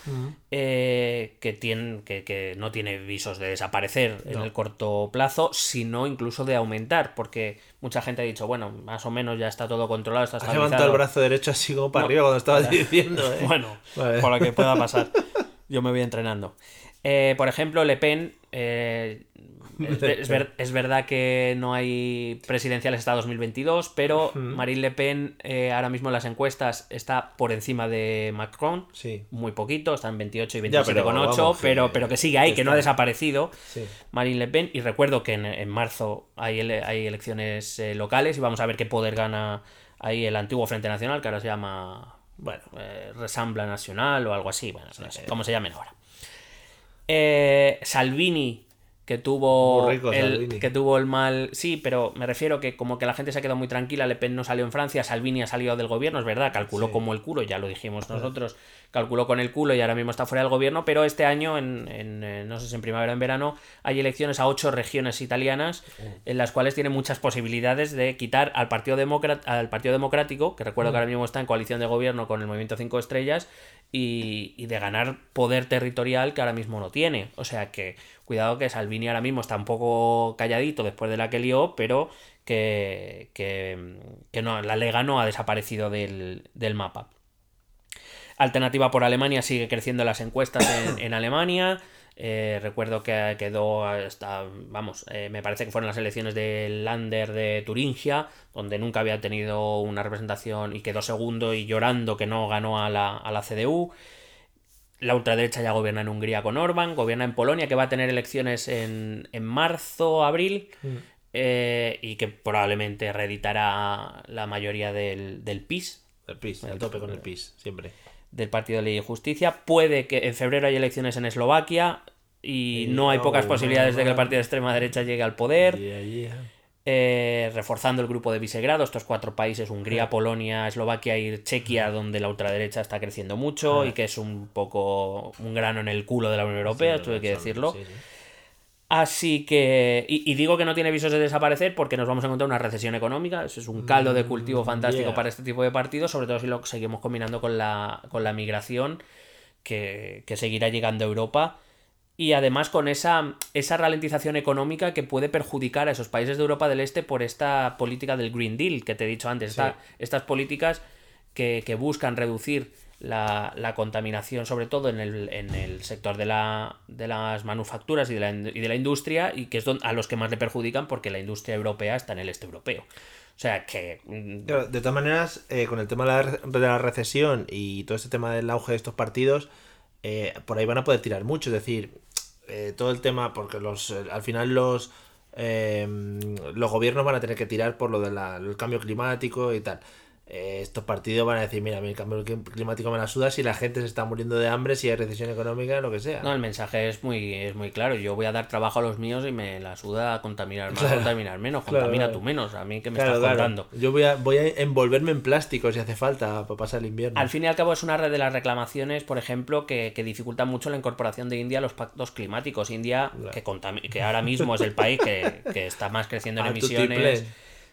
eh, que, tiene, que, que no tiene visos de desaparecer en el corto plazo, sino incluso de aumentar, porque mucha gente ha dicho, bueno, más o menos ya está todo controlado, está Has estabilizado. levantado el brazo derecho así como para arriba cuando estabas diciendo, ¿eh? Bueno, Vale. por lo que pueda pasar. Yo me voy entrenando. Eh, por ejemplo, Le Pen. eh, es, es ver- es verdad que no hay presidenciales hasta 2022, pero Marine Le Pen eh, ahora mismo en las encuestas está por encima de Macron. Sí. Muy poquito, está en 28 y Ya, 27,8, pero pero, vamos, pero, que- pero que sigue ahí, que que no ha desaparecido. Sí. Marine Le Pen. Y recuerdo que en, en marzo hay, ele- hay elecciones eh, locales y vamos a ver qué poder gana ahí el antiguo Frente Nacional, que ahora se llama, bueno, eh, Resambla Nacional o algo así, bueno, no sé cómo se llamen ahora. Eh, Salvini, que tuvo, rico, el, Salvini. que tuvo el mal. Sí, pero me refiero que como que la gente se ha quedado muy tranquila. Le Pen no salió en Francia, Salvini ha salido del gobierno, es verdad, calculó como el culo, ya lo dijimos nosotros, calculó con el culo y ahora mismo está fuera del gobierno. Pero este año, en, en, eh, no sé si en primavera o en verano, hay elecciones a ocho regiones italianas en las cuales tiene muchas posibilidades de quitar al Partido, Demócrata, al Partido Democrático, que recuerdo que ahora mismo está en coalición de gobierno con el Movimiento 5 Estrellas, y, y de ganar poder territorial que ahora mismo no tiene. O sea que cuidado que Salvini ahora mismo está un poco calladito después de la que lió, pero que, que, que no, la Lega no ha desaparecido del, del mapa. Alternativa por Alemania sigue creciendo las encuestas en, en Alemania. Eh, recuerdo que quedó hasta, vamos, eh, me parece que fueron las elecciones del Lander de Turingia, donde nunca había tenido una representación y quedó segundo y llorando que no ganó a la, a la CDU. La ultraderecha ya gobierna en Hungría con Orban, gobierna en Polonia, que va a tener elecciones en, en marzo, abril, eh, y que probablemente reeditará la mayoría del, del PIS, El PIS, el tope con el PIS, siempre. del Partido de Ley y Justicia. Puede que en febrero haya elecciones en Eslovaquia y Y no hay no, pocas posibilidades de que el partido de extrema derecha llegue al poder. Y allí, Eh, reforzando el grupo de Visegrado, estos cuatro países, Hungría, Polonia, Eslovaquia y Chequia, donde la ultraderecha está creciendo mucho y que es un poco un grano en el culo de la Unión Europea, esto hay que decirlo. sí, sí. Así que, y, y digo que no tiene visos de desaparecer porque nos vamos a encontrar una recesión económica, eso es un caldo de cultivo fantástico yeah. para este tipo de partidos, sobre todo si lo seguimos combinando con la, con la migración que, que seguirá llegando a Europa y además con esa, esa ralentización económica que puede perjudicar a esos países de Europa del Este por esta política del Green Deal que te he dicho antes, esta- estas políticas que, que buscan reducir la, la contaminación, sobre todo en el, en el sector de, la, de las manufacturas y de la, y de la industria, y que es don- a los que más le perjudican porque la industria europea está en el este europeo. O sea que... mm, de todas maneras, eh, con el tema de la, de la recesión y todo este tema del auge de estos partidos, eh, por ahí van a poder tirar mucho. Es decir, eh, todo el tema, porque los eh, al final los, eh, los gobiernos van a tener que tirar por lo del cambio climático y tal. Eh, estos partidos van a decir, mira, el cambio clim- climático me la suda si la gente se está muriendo de hambre, si hay recesión económica, lo que sea. No, el mensaje es muy, es muy claro. Yo voy a dar trabajo a los míos y me la suda a contaminar más, Claro. contaminar menos. Contamina claro. tú menos. A mí que me Claro, estás contando. Yo voy a, voy a envolverme en plástico si hace falta para pasar el invierno. Al fin y al cabo es una red de las reclamaciones, por ejemplo, que, que dificulta mucho la incorporación de India a los pactos climáticos. India, que, que ahora mismo es el país que, que está más creciendo en A emisiones.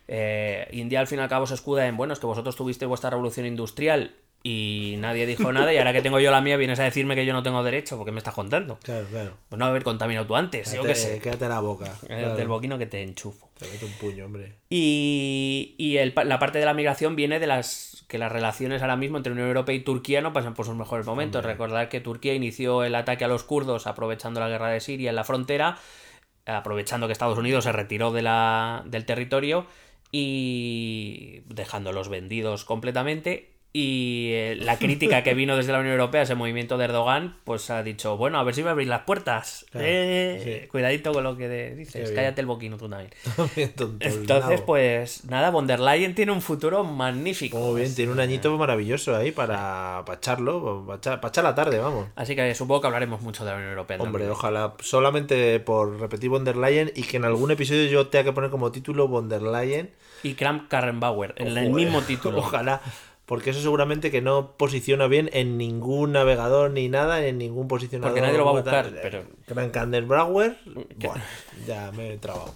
Eh, India al fin y al cabo se escuda en, bueno, es que vosotros tuvisteis vuestra revolución industrial y nadie dijo nada y ahora que tengo yo la mía vienes a decirme que yo no tengo derecho, porque me estás contando? Claro, claro. Pues no haber contaminado tú antes, yo qué Quédate, sé. quédate la boca. Claro. Del boquino que te enchufo. Te meto un puño, hombre. Y, y el la parte de la migración viene de las que las relaciones ahora mismo entre Unión Europea y Turquía no pasan por sus mejores momentos. Recordar que Turquía inició el ataque a los kurdos aprovechando la guerra de Siria en la frontera, aprovechando que Estados Unidos se retiró de la, del territorio y dejándolos vendidos completamente. Y eh, la crítica que vino desde la Unión Europea ese movimiento de Erdogan, pues ha dicho, bueno, a ver si me abrís las puertas. Claro, Eh, sí. Cuidadito con lo que dices, cállate el boquino tú también. Tonto, Entonces, pues nada, von der Leyen tiene un futuro magnífico. Muy bien, tiene un añito maravilloso ahí para, para echarlo, para echar, para echar la tarde, vamos. Así que supongo que hablaremos mucho de la Unión Europea. Hombre, también. ojalá solamente por repetir von der Leyen y que en algún episodio yo tenga que poner como título von der Leyen. Y Kram Karrenbauer, en el mismo título. Ojalá, porque eso seguramente que no posiciona bien en ningún navegador ni nada, en ningún posicionador. Porque nadie lo va a como tal. buscar, pero- Gran Kandenbrauer, bueno, ya me he trabado.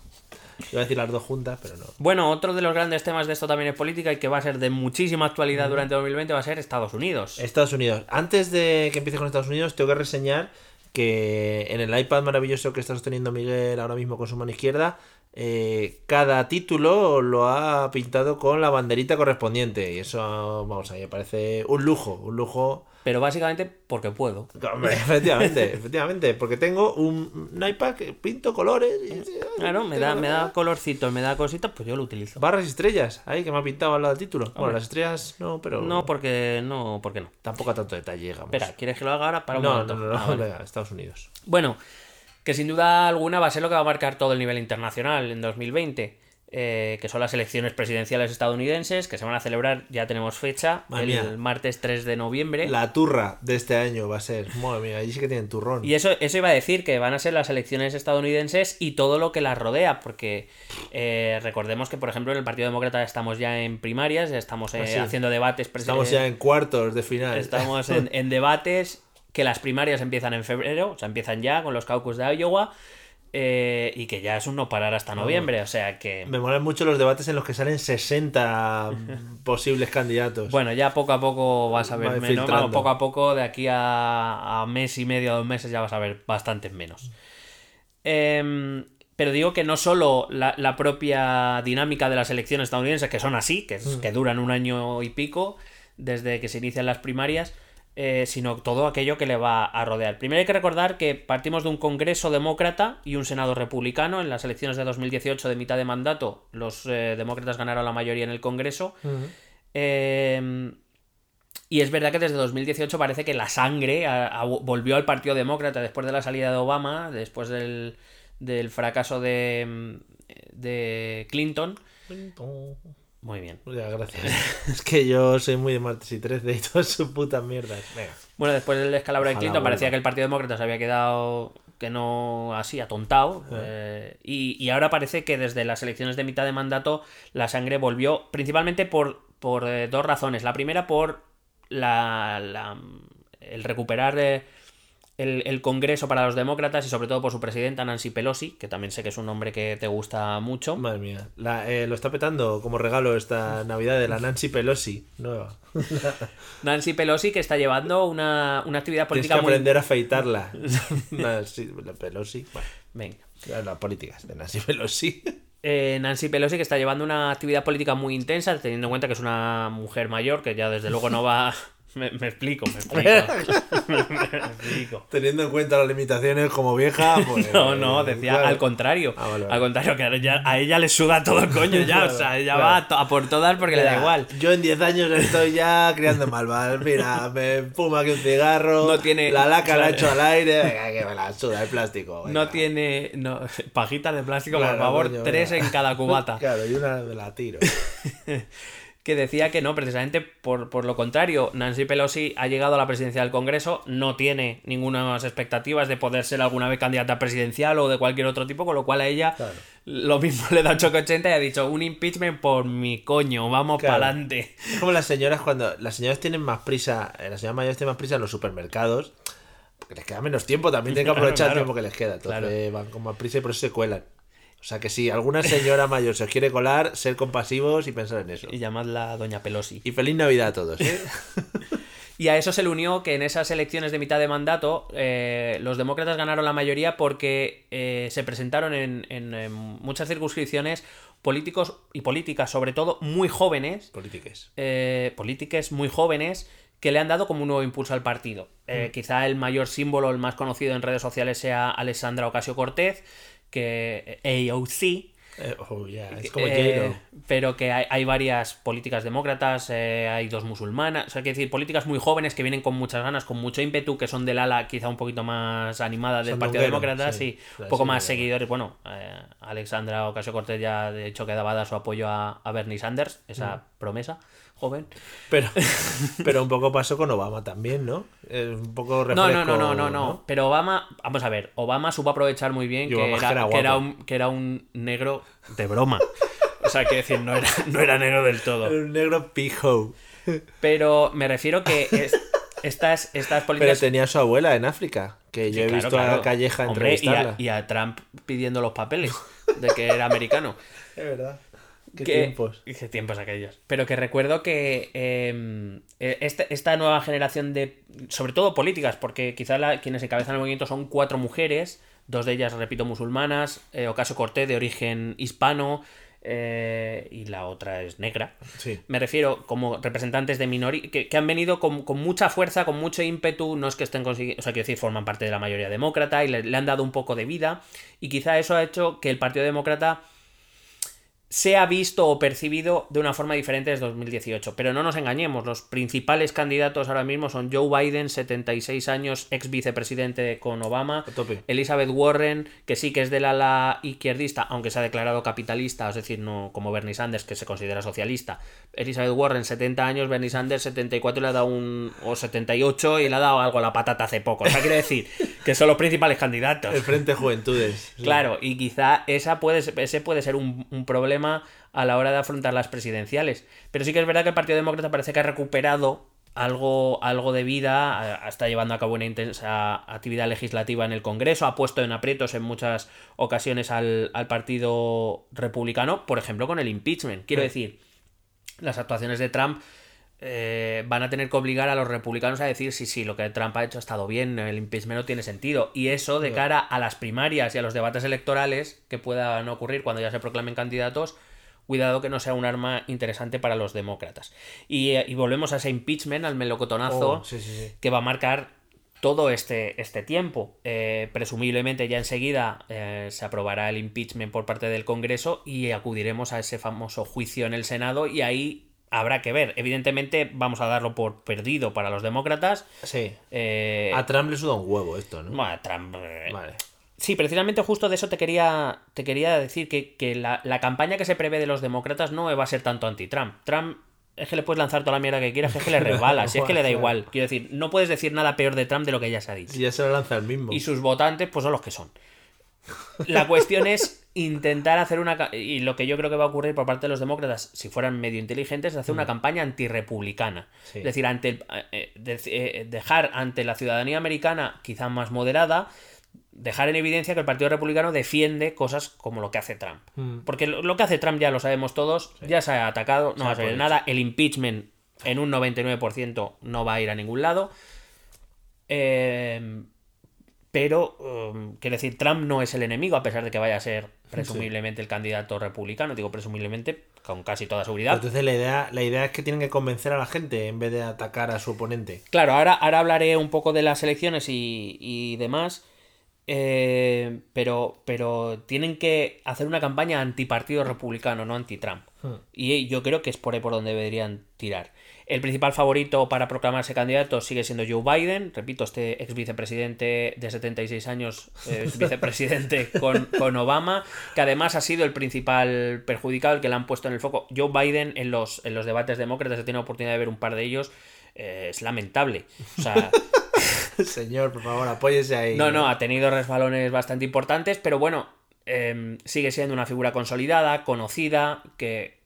Iba a decir las dos juntas, pero no. Bueno, otro de los grandes temas de esto también es política y que va a ser de muchísima actualidad durante 2020 va a ser Estados Unidos. Estados Unidos. Antes de que empiece con Estados Unidos, tengo que reseñar que en el iPad maravilloso que está sosteniendo Miguel ahora mismo con su mano izquierda, eh, cada título lo ha pintado con la banderita correspondiente. Y eso, vamos, a mí me parece un lujo, un lujo. Pero básicamente porque puedo. Hombre, efectivamente, efectivamente, porque tengo un, un iPad que pinto colores. Y, Claro, me da, me da colorcitos, me da cositas, pues yo lo utilizo. Barras y estrellas, ahí que me ha pintado al lado del título. Bueno, las estrellas no, pero. No, porque no, porque no. Tampoco a tanto detalle, digamos. Espera, ¿quieres que lo haga ahora? Para un no, momento. no, no, no, Ah, vale. Estados Unidos. Bueno, que sin duda alguna va a ser lo que va a marcar todo el nivel internacional en 2020. eh, que son las elecciones presidenciales estadounidenses, que se van a celebrar, ya tenemos fecha, el martes 3 de noviembre. La turra de este año va a ser. Madre mía, allí sí que tienen turrón. Y eso, eso iba a decir que van a ser las elecciones estadounidenses y todo lo que las rodea, porque eh, recordemos que, por ejemplo, en el Partido Demócrata estamos ya en primarias, ya estamos eh, Ah, haciendo debates presi- Estamos ya en cuartos de final. Estamos en, en debates que las primarias empiezan en febrero, o sea, empiezan ya con los caucus de Iowa, eh, y que ya es un no parar hasta noviembre, o sea que... Me molan mucho los debates en los que salen 60 posibles candidatos. Bueno, ya poco a poco vas a ver Va menos, poco a poco, de aquí a, a mes y medio, dos meses, ya vas a ver bastantes menos. Em, pero digo que no solo la, la propia dinámica de las elecciones estadounidenses, que son así, que, es- que duran un año y pico desde que se inician las primarias, eh, sino todo aquello que le va a rodear. Primero hay que recordar que partimos de un Congreso demócrata y un Senado republicano. En las elecciones de 2018 de mitad de mandato, los eh, demócratas ganaron la mayoría en el Congreso. Eh, y es verdad que desde 2018 parece que la sangre a- a- volvió al Partido Demócrata después de la salida de Obama, después del, del fracaso de, de Clinton. Muy bien. Ya, gracias. es que yo soy muy de martes y 13 y todas sus putas mierdas. Venga. Bueno, después del descalabro de Clinton parecía que el Partido Demócrata se había quedado que no así, atontado. eh, y, y ahora parece que desde las elecciones de mitad de mandato la sangre volvió principalmente por, por eh, dos razones. La primera por la, la- el recuperar eh, el, el Congreso para los demócratas y sobre todo por su presidenta Nancy Pelosi, que también sé que es un nombre que te gusta mucho. Madre mía. La- eh, lo está petando como regalo esta Navidad de la Nancy Pelosi nueva. Nancy Pelosi que está llevando una, una actividad Tienes que política muy... aprender a afeitarla. Nancy Pelosi. Bueno, Venga. las políticas de Nancy Pelosi. Eh, Nancy Pelosi que está llevando una actividad política muy intensa, teniendo en cuenta que es una mujer mayor, que ya desde luego no va... Me, me explico, me explico. me explico. Teniendo en cuenta las limitaciones como vieja, pues. No, no, decía claro. al contrario. Ah, vale, vale. Al contrario, que a ella, a ella le suda todo el coño ya. o sea, ella claro. va a, to- a por todas porque le da igual. Yo en 10 años estoy ya criando malvas. Mira, me fumo aquí un cigarro. No tiene- La laca la echo al aire. Venga, que me la suda el plástico. venga. No tiene. No, pajitas de plástico, Claro, por favor, coño, tres en cada cubata. Claro, y una me la tiro. Que decía que no, precisamente por, por lo contrario, Nancy Pelosi ha llegado a la presidencia del Congreso, no tiene ninguna expectativas de poder ser alguna vez candidata presidencial o de cualquier otro tipo, con lo cual a ella Claro. lo mismo le da choque 80 y ha dicho un impeachment por mi coño, vamos Claro. para adelante. Es como las señoras cuando. Las señoras tienen más prisa. eh, Las señoras mayores tienen más prisa en los supermercados. Porque les queda menos tiempo. También tienen que aprovechar Claro, el tiempo que les queda. Entonces van con más prisa y por eso se cuelan. O sea que si alguna señora mayor se os quiere colar, ser compasivos y pensar en eso. Y llamadla Doña Pelosi. Y feliz Navidad a todos, ¿eh? Y a eso se le unió que en esas elecciones de mitad de mandato eh, los demócratas ganaron la mayoría porque eh, se presentaron en, en, en muchas circunscripciones políticos y políticas, sobre todo muy jóvenes, Politiques. eh, políticas muy jóvenes que le han dado como un nuevo impulso al partido. Eh, Quizá el mayor símbolo, el más conocido en redes sociales sea Alessandra Ocasio Cortez, que AOC, Eh, oh, ya, es como eh, pero que hay, hay varias políticas demócratas, eh, hay dos musulmanas, o sea, quiero decir, políticas muy jóvenes que vienen con muchas ganas, con mucho ímpetu, que son del ala quizá un poquito más animada del Partido Demócrata, sí. un poco sí, más sí. seguidores. Bueno, eh, Alexandra Ocasio Cortez ya de hecho que daba su apoyo a, a Bernie Sanders, esa Mm. promesa joven. Pero, pero un poco pasó con Obama también, ¿no? Un poco No, refresco. no, no, no, no, no. Pero Obama, vamos a ver, Obama supo aprovechar muy bien que era, era que, era un, que era un negro de broma. O sea, que decir, no era, no era negro del todo. Un negro pijo. Pero me refiero que es- estas, estas Pero políticas... tenía a su abuela en África, que yo he Claro, visto claro. a Calleja Hombre, y a, entrevistarla. y a Trump pidiendo los papeles de que era americano. Es verdad. Qué que- tiempos. Qué tiempos aquellos. Pero que recuerdo que eh, eh, esta, esta nueva generación de. Sobre todo políticas, porque quizá la- quienes encabezan el movimiento son cuatro mujeres, dos de ellas, repito, musulmanas, eh, Ocasio Cortés de origen hispano. eh, y la otra es negra. Sí. Me refiero como representantes de minoría que, que han venido con, con mucha fuerza, con mucho ímpetu, no es que estén consiguiendo, o sea, quiero decir, forman parte de la mayoría demócrata y le, le han dado un poco de vida y quizá eso ha hecho que el Partido Demócrata sea visto o percibido de una forma diferente desde 2018. Pero no nos engañemos, los principales candidatos ahora mismo son Joe Biden, 76 años, ex vicepresidente con Obama. Elizabeth Warren, que sí que es del ala izquierdista, aunque se ha declarado capitalista, es decir, no como Bernie Sanders, que se considera socialista. Elizabeth Warren, 70 años, Bernie Sanders, 74 y le ha dado un. o 78 y le ha dado algo a la patata hace poco. O sea, quiero decir que son los principales candidatos. El Frente Juventudes. sí. Claro, y quizá esa puede, ese puede ser un, un problema a la hora de afrontar las presidenciales. Pero sí que es verdad que el Partido Demócrata parece que ha recuperado algo, algo de vida, está llevando a cabo una intensa actividad legislativa en el Congreso, ha puesto en aprietos en muchas ocasiones al, al Partido Republicano, por ejemplo con el impeachment. Quiero decir, las actuaciones de Trump eh, van a tener que obligar a los republicanos a decir sí, sí, lo que Trump ha hecho ha estado bien, el impeachment no tiene sentido. Y eso de cara a las primarias y a los debates electorales que puedan ocurrir cuando ya se proclamen candidatos, cuidado que no sea un arma interesante para los demócratas. Y, eh, y volvemos a ese impeachment, al melocotonazo, Oh, sí, sí, sí. que va a marcar todo este, este tiempo. Eh, presumiblemente ya enseguida eh, se aprobará el impeachment por parte del Congreso y acudiremos a ese famoso juicio en el Senado y ahí habrá que ver. Evidentemente vamos a darlo por perdido para los demócratas. Sí. Eh, A Trump le suda un huevo esto, ¿no? bueno, Trump, eh, Vale. Sí, precisamente justo de eso te quería, te quería decir que, que la, la campaña que se prevé de los demócratas no va a ser tanto anti-Trump. Trump es que le puedes lanzar toda la mierda que quieras, es que le resbala, si es que le da igual. Quiero decir, no puedes decir nada peor de Trump de lo que ya se ha dicho. Si ya se lo lanza el mismo. Y sus votantes, pues son los que son. La cuestión es intentar hacer una... Y lo que yo creo que va a ocurrir por parte de los demócratas, si fueran medio inteligentes, es hacer una campaña antirrepublicana. Sí. Es decir, ante el- eh, de- eh, dejar ante la ciudadanía americana quizá más moderada, dejar en evidencia que el Partido Republicano defiende cosas como lo que hace Trump. Porque lo, lo que hace Trump ya lo sabemos todos, ya se ha atacado, no va a salir nada. El impeachment en un 99% no va a ir a ningún lado. Eh, pero, um, quiero decir, Trump no es el enemigo, a pesar de que vaya a ser presumiblemente el candidato republicano. Digo presumiblemente, con casi toda seguridad. Entonces la idea, la idea es que tienen que convencer a la gente en vez de atacar a su oponente. Claro, ahora, ahora hablaré un poco de las elecciones y, y demás. eh, pero, pero tienen que hacer una campaña antipartido republicano, no anti-Trump. Y yo creo que es por ahí por donde deberían tirar. El principal favorito para proclamarse candidato sigue siendo Joe Biden. Repito, este ex vicepresidente de 76 años, eh, ex vicepresidente con, con Obama, que además ha sido el principal perjudicado, el que le han puesto en el foco. Joe Biden en los, en los debates demócratas, he tenido oportunidad de ver un par de ellos, eh, es lamentable. O sea, Señor, por favor, apóyese ahí. no, no, ha tenido resbalones bastante importantes, pero bueno, em, sigue siendo una figura consolidada, conocida, que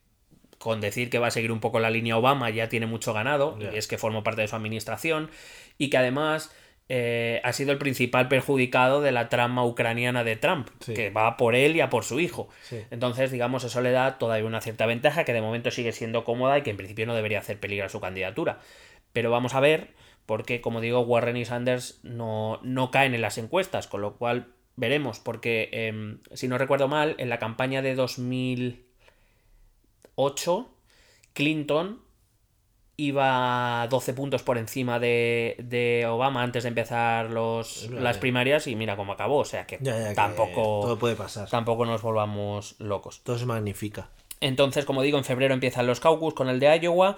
con decir que va a seguir un poco la línea Obama ya tiene mucho ganado, y es que formó parte de su administración, y que además eh, ha sido el principal perjudicado de la trama ucraniana de Trump, Sí. que va por él y a por su hijo. Sí. Entonces, digamos, eso le da todavía una cierta ventaja, que de momento sigue siendo cómoda y que en principio no debería hacer peligro a su candidatura. Pero vamos a ver, porque como digo, Warren y Sanders no, no caen en las encuestas, con lo cual veremos, porque em, si no recuerdo mal, en la campaña de 2008, Clinton iba 12 puntos por encima de, de Obama antes de empezar los, las primarias y mira cómo acabó, o sea que Ya, ya, que tampoco, Todo puede pasar. tampoco nos volvamos locos. Todo se magnifica. Entonces, como digo, en febrero empiezan los caucus con el de Iowa.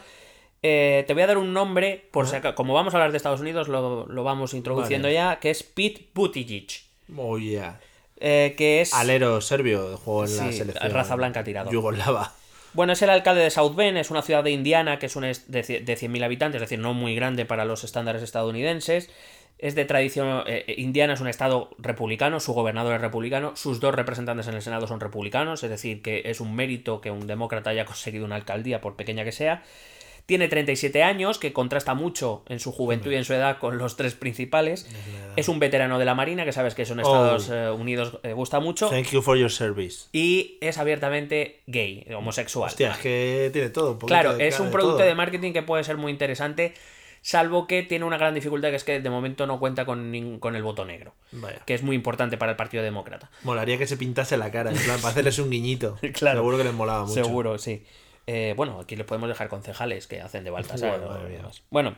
Eh, te voy a dar un nombre, por si acaso, como vamos a hablar de Estados Unidos, lo, lo vamos introduciendo Vale. ya, que es Pete Buttigieg. Oh, yeah. eh, que es... Alero serbio, juego en la selección. raza blanca tirado. Yugoslava. Bueno, es el alcalde de South Bend, es una ciudad de Indiana que es un es- de, ci- de 100.000 habitantes, es decir, no muy grande para los estándares estadounidenses. Es de tradición. eh, eh, Indiana es un estado republicano, su gobernador es republicano, sus dos representantes en el Senado son republicanos, es decir, que es un mérito que un demócrata haya conseguido una alcaldía, por pequeña que sea. Tiene 37 años, que contrasta mucho en su juventud y en su edad con los tres principales. Es un veterano de la Marina, que sabes que eso en Estados eh, Unidos eh, gusta mucho. Thank you for your service. Y es abiertamente gay, homosexual. Hostia, es que tiene todo. un Claro, de es un producto de marketing que puede ser muy interesante, salvo que tiene una gran dificultad, que es que de momento no cuenta con el voto negro, Vaya. que es muy importante para el Partido Demócrata. Molaría que se pintase la cara, en plan, para hacerles un guiñito. Claro. Seguro que les molaba mucho. Seguro, sí. Eh, bueno, aquí les podemos dejar concejales que hacen de Baltasar. Bueno. Bueno,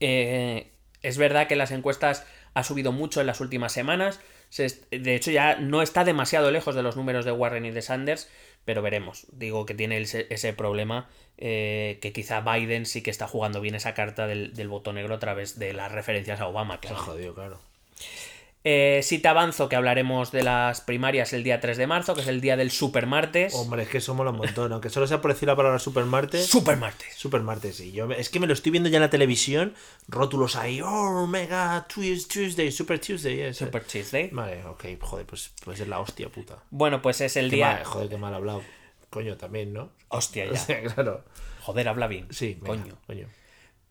eh, es verdad que las encuestas ha subido mucho en las últimas semanas. Se de hecho, ya no está demasiado lejos de los números de Warren y de Sanders, pero veremos. Digo que tiene ese, ese problema eh, que quizá Biden sí que está jugando bien esa carta del, del voto negro a través de las referencias a Obama. Se Claro. claro. Eh, sí te avanzo que hablaremos de las primarias el día 3 de marzo, que es el día del supermartes. Hombre, es que eso mola un montón. Aunque solo sea por decir la palabra supermartes. Supermartes. Supermartes, sí. Yo, es que me lo estoy viendo ya en la televisión. Rótulos ahí. Oh, mega Tues- Tuesday, Super Tuesday. ese. Super Tuesday. Vale, ok, joder, pues, pues es la hostia puta. Bueno, pues es el Qué día. mal, joder, qué mal hablado. Coño, también, ¿no? Hostia, O ya. sea, claro. Joder, habla bien. Sí, venga, coño. coño.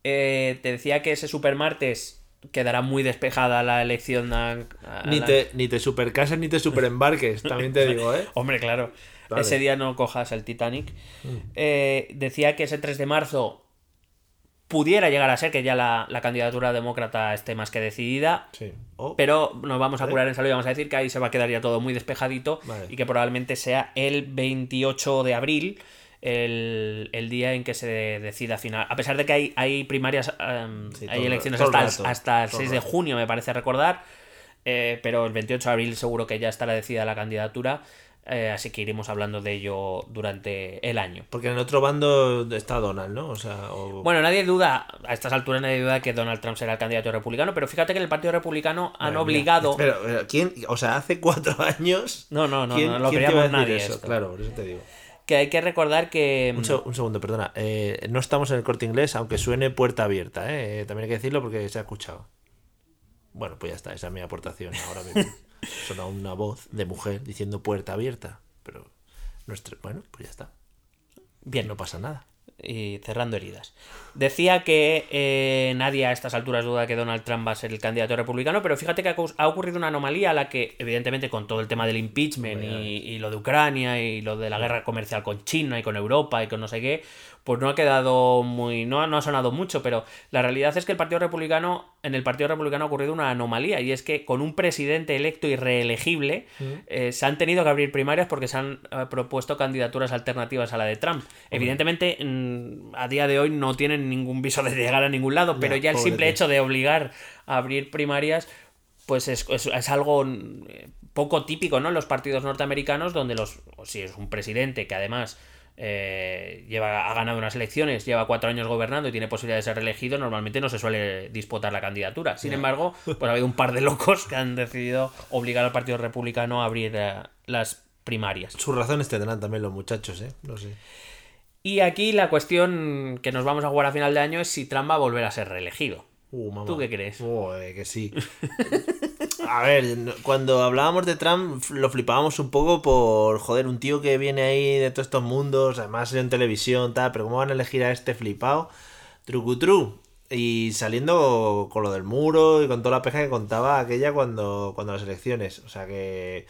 Eh, te decía que ese supermartes quedará muy despejada la elección. a- a Ni la- te, ni te supercasas ni te superembarques, también te digo, ¿eh? Hombre, claro. Ese día no cojas el Titanic. Mm. Eh, decía que ese 3 de marzo pudiera llegar a ser que ya la, la candidatura demócrata esté más que decidida. Sí. Oh, Pero nos vamos a curar en salud y vamos a decir que ahí se va a quedar ya todo muy despejadito Vale. y que probablemente sea el 28 de abril el, el día en que se decida final. A pesar de que hay, hay primarias, em, Sí, hay elecciones hasta, rato, hasta el todo el 6 de junio, me parece recordar. eh, pero el 28 de abril seguro que ya estará decidida la candidatura. eh, así que iremos hablando de ello durante el año. Porque en el otro bando está Donald, ¿no? O sea, o... Bueno, nadie duda, a estas alturas nadie duda que Donald Trump será el candidato republicano, pero fíjate que en el Partido Republicano han obligado... Pero, pero, ¿quién? O sea, hace cuatro años. No, no, no, ¿quién- no lo decir nadie eso? esto. Claro, por eso te digo. Que hay que recordar que... Un, seg- un segundo, perdona. Eh, no estamos en el corte inglés, aunque suene puerta abierta, ¿eh? También hay que decirlo porque se ha escuchado. Bueno, pues ya está, esa es mi aportación ahora mismo. Suena una voz de mujer diciendo puerta abierta, pero nuestro, bueno, pues ya está. Bien, No pasa nada. y cerrando heridas. Decía que eh, nadie a estas alturas duda que Donald Trump va a ser el candidato republicano, pero fíjate que ha ocurrido una anomalía a la que, evidentemente, con todo el tema del impeachment y, y lo de Ucrania y lo de la guerra comercial con China y con Europa y con no sé qué, pues no ha quedado muy. No, ha- no ha sonado mucho, pero la realidad es que el Partido Republicano, en el Partido Republicano ha ocurrido una anomalía y es que con un presidente electo y reelegible eh, se han tenido que abrir primarias porque se han eh, propuesto candidaturas alternativas a la de Trump. Evidentemente, mm, a día de hoy no tienen ningún viso de llegar a ningún lado, pero ya el simple tío. hecho de obligar a abrir primarias, pues es, es- es algo mm, poco típico, ¿no? En los partidos norteamericanos, donde los, si es un presidente que además eh, lleva, ha ganado unas elecciones, lleva cuatro años gobernando y tiene posibilidad de ser reelegido, normalmente no se suele disputar la candidatura. Sin embargo, pues ha habido un par de locos que han decidido obligar al Partido Republicano a abrir eh, las primarias. Sus razones tendrán también los muchachos, ¿eh? No sé. Y aquí la cuestión que nos vamos a jugar a final de año es si Trump va a volver a ser reelegido. Uh, mamá. ¿Tú qué crees? Joder, que sí. A ver, cuando hablábamos de Trump lo flipábamos un poco por, joder, un tío que viene ahí de todos estos mundos, además en televisión, tal, pero ¿cómo van a elegir a este flipado? Trucutru. Y saliendo con lo del muro y con toda la peja que contaba aquella cuando, cuando las elecciones. O sea que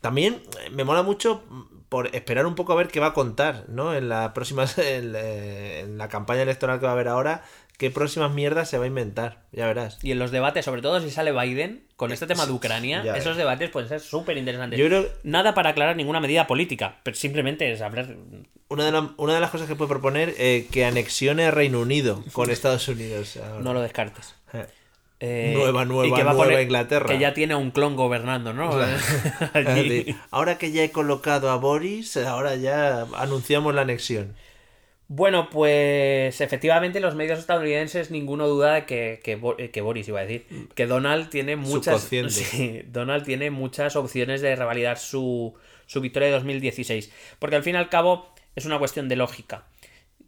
también me mola mucho por esperar un poco a ver qué va a contar, ¿no? En las próximas, en, eh, en la campaña electoral que va a haber ahora, qué próximas mierdas se va a inventar, ya verás. Y en los debates, sobre todo si sale Biden, con este tema de Ucrania, Ya esos debates pueden ser súper interesantes. Yo creo- Nada para aclarar ninguna medida política, pero simplemente es hablar... Una de, la- una de las cosas que puede proponer eh, que anexione a Reino Unido con Estados Unidos. ahora. No lo descartes. Eh. Nueva, nueva, y que va nueva poner- Inglaterra. Que ya tiene a un clon gobernando, ¿no? Allí. Ahora que ya he colocado a Boris, ahora ya anunciamos la anexión. Bueno, pues efectivamente los medios estadounidenses ninguno duda de que, que, eh, que Boris iba a decir que Donald tiene muchas sí, Donald tiene muchas opciones de revalidar su, su victoria de 2016 porque al fin y al cabo es una cuestión de lógica.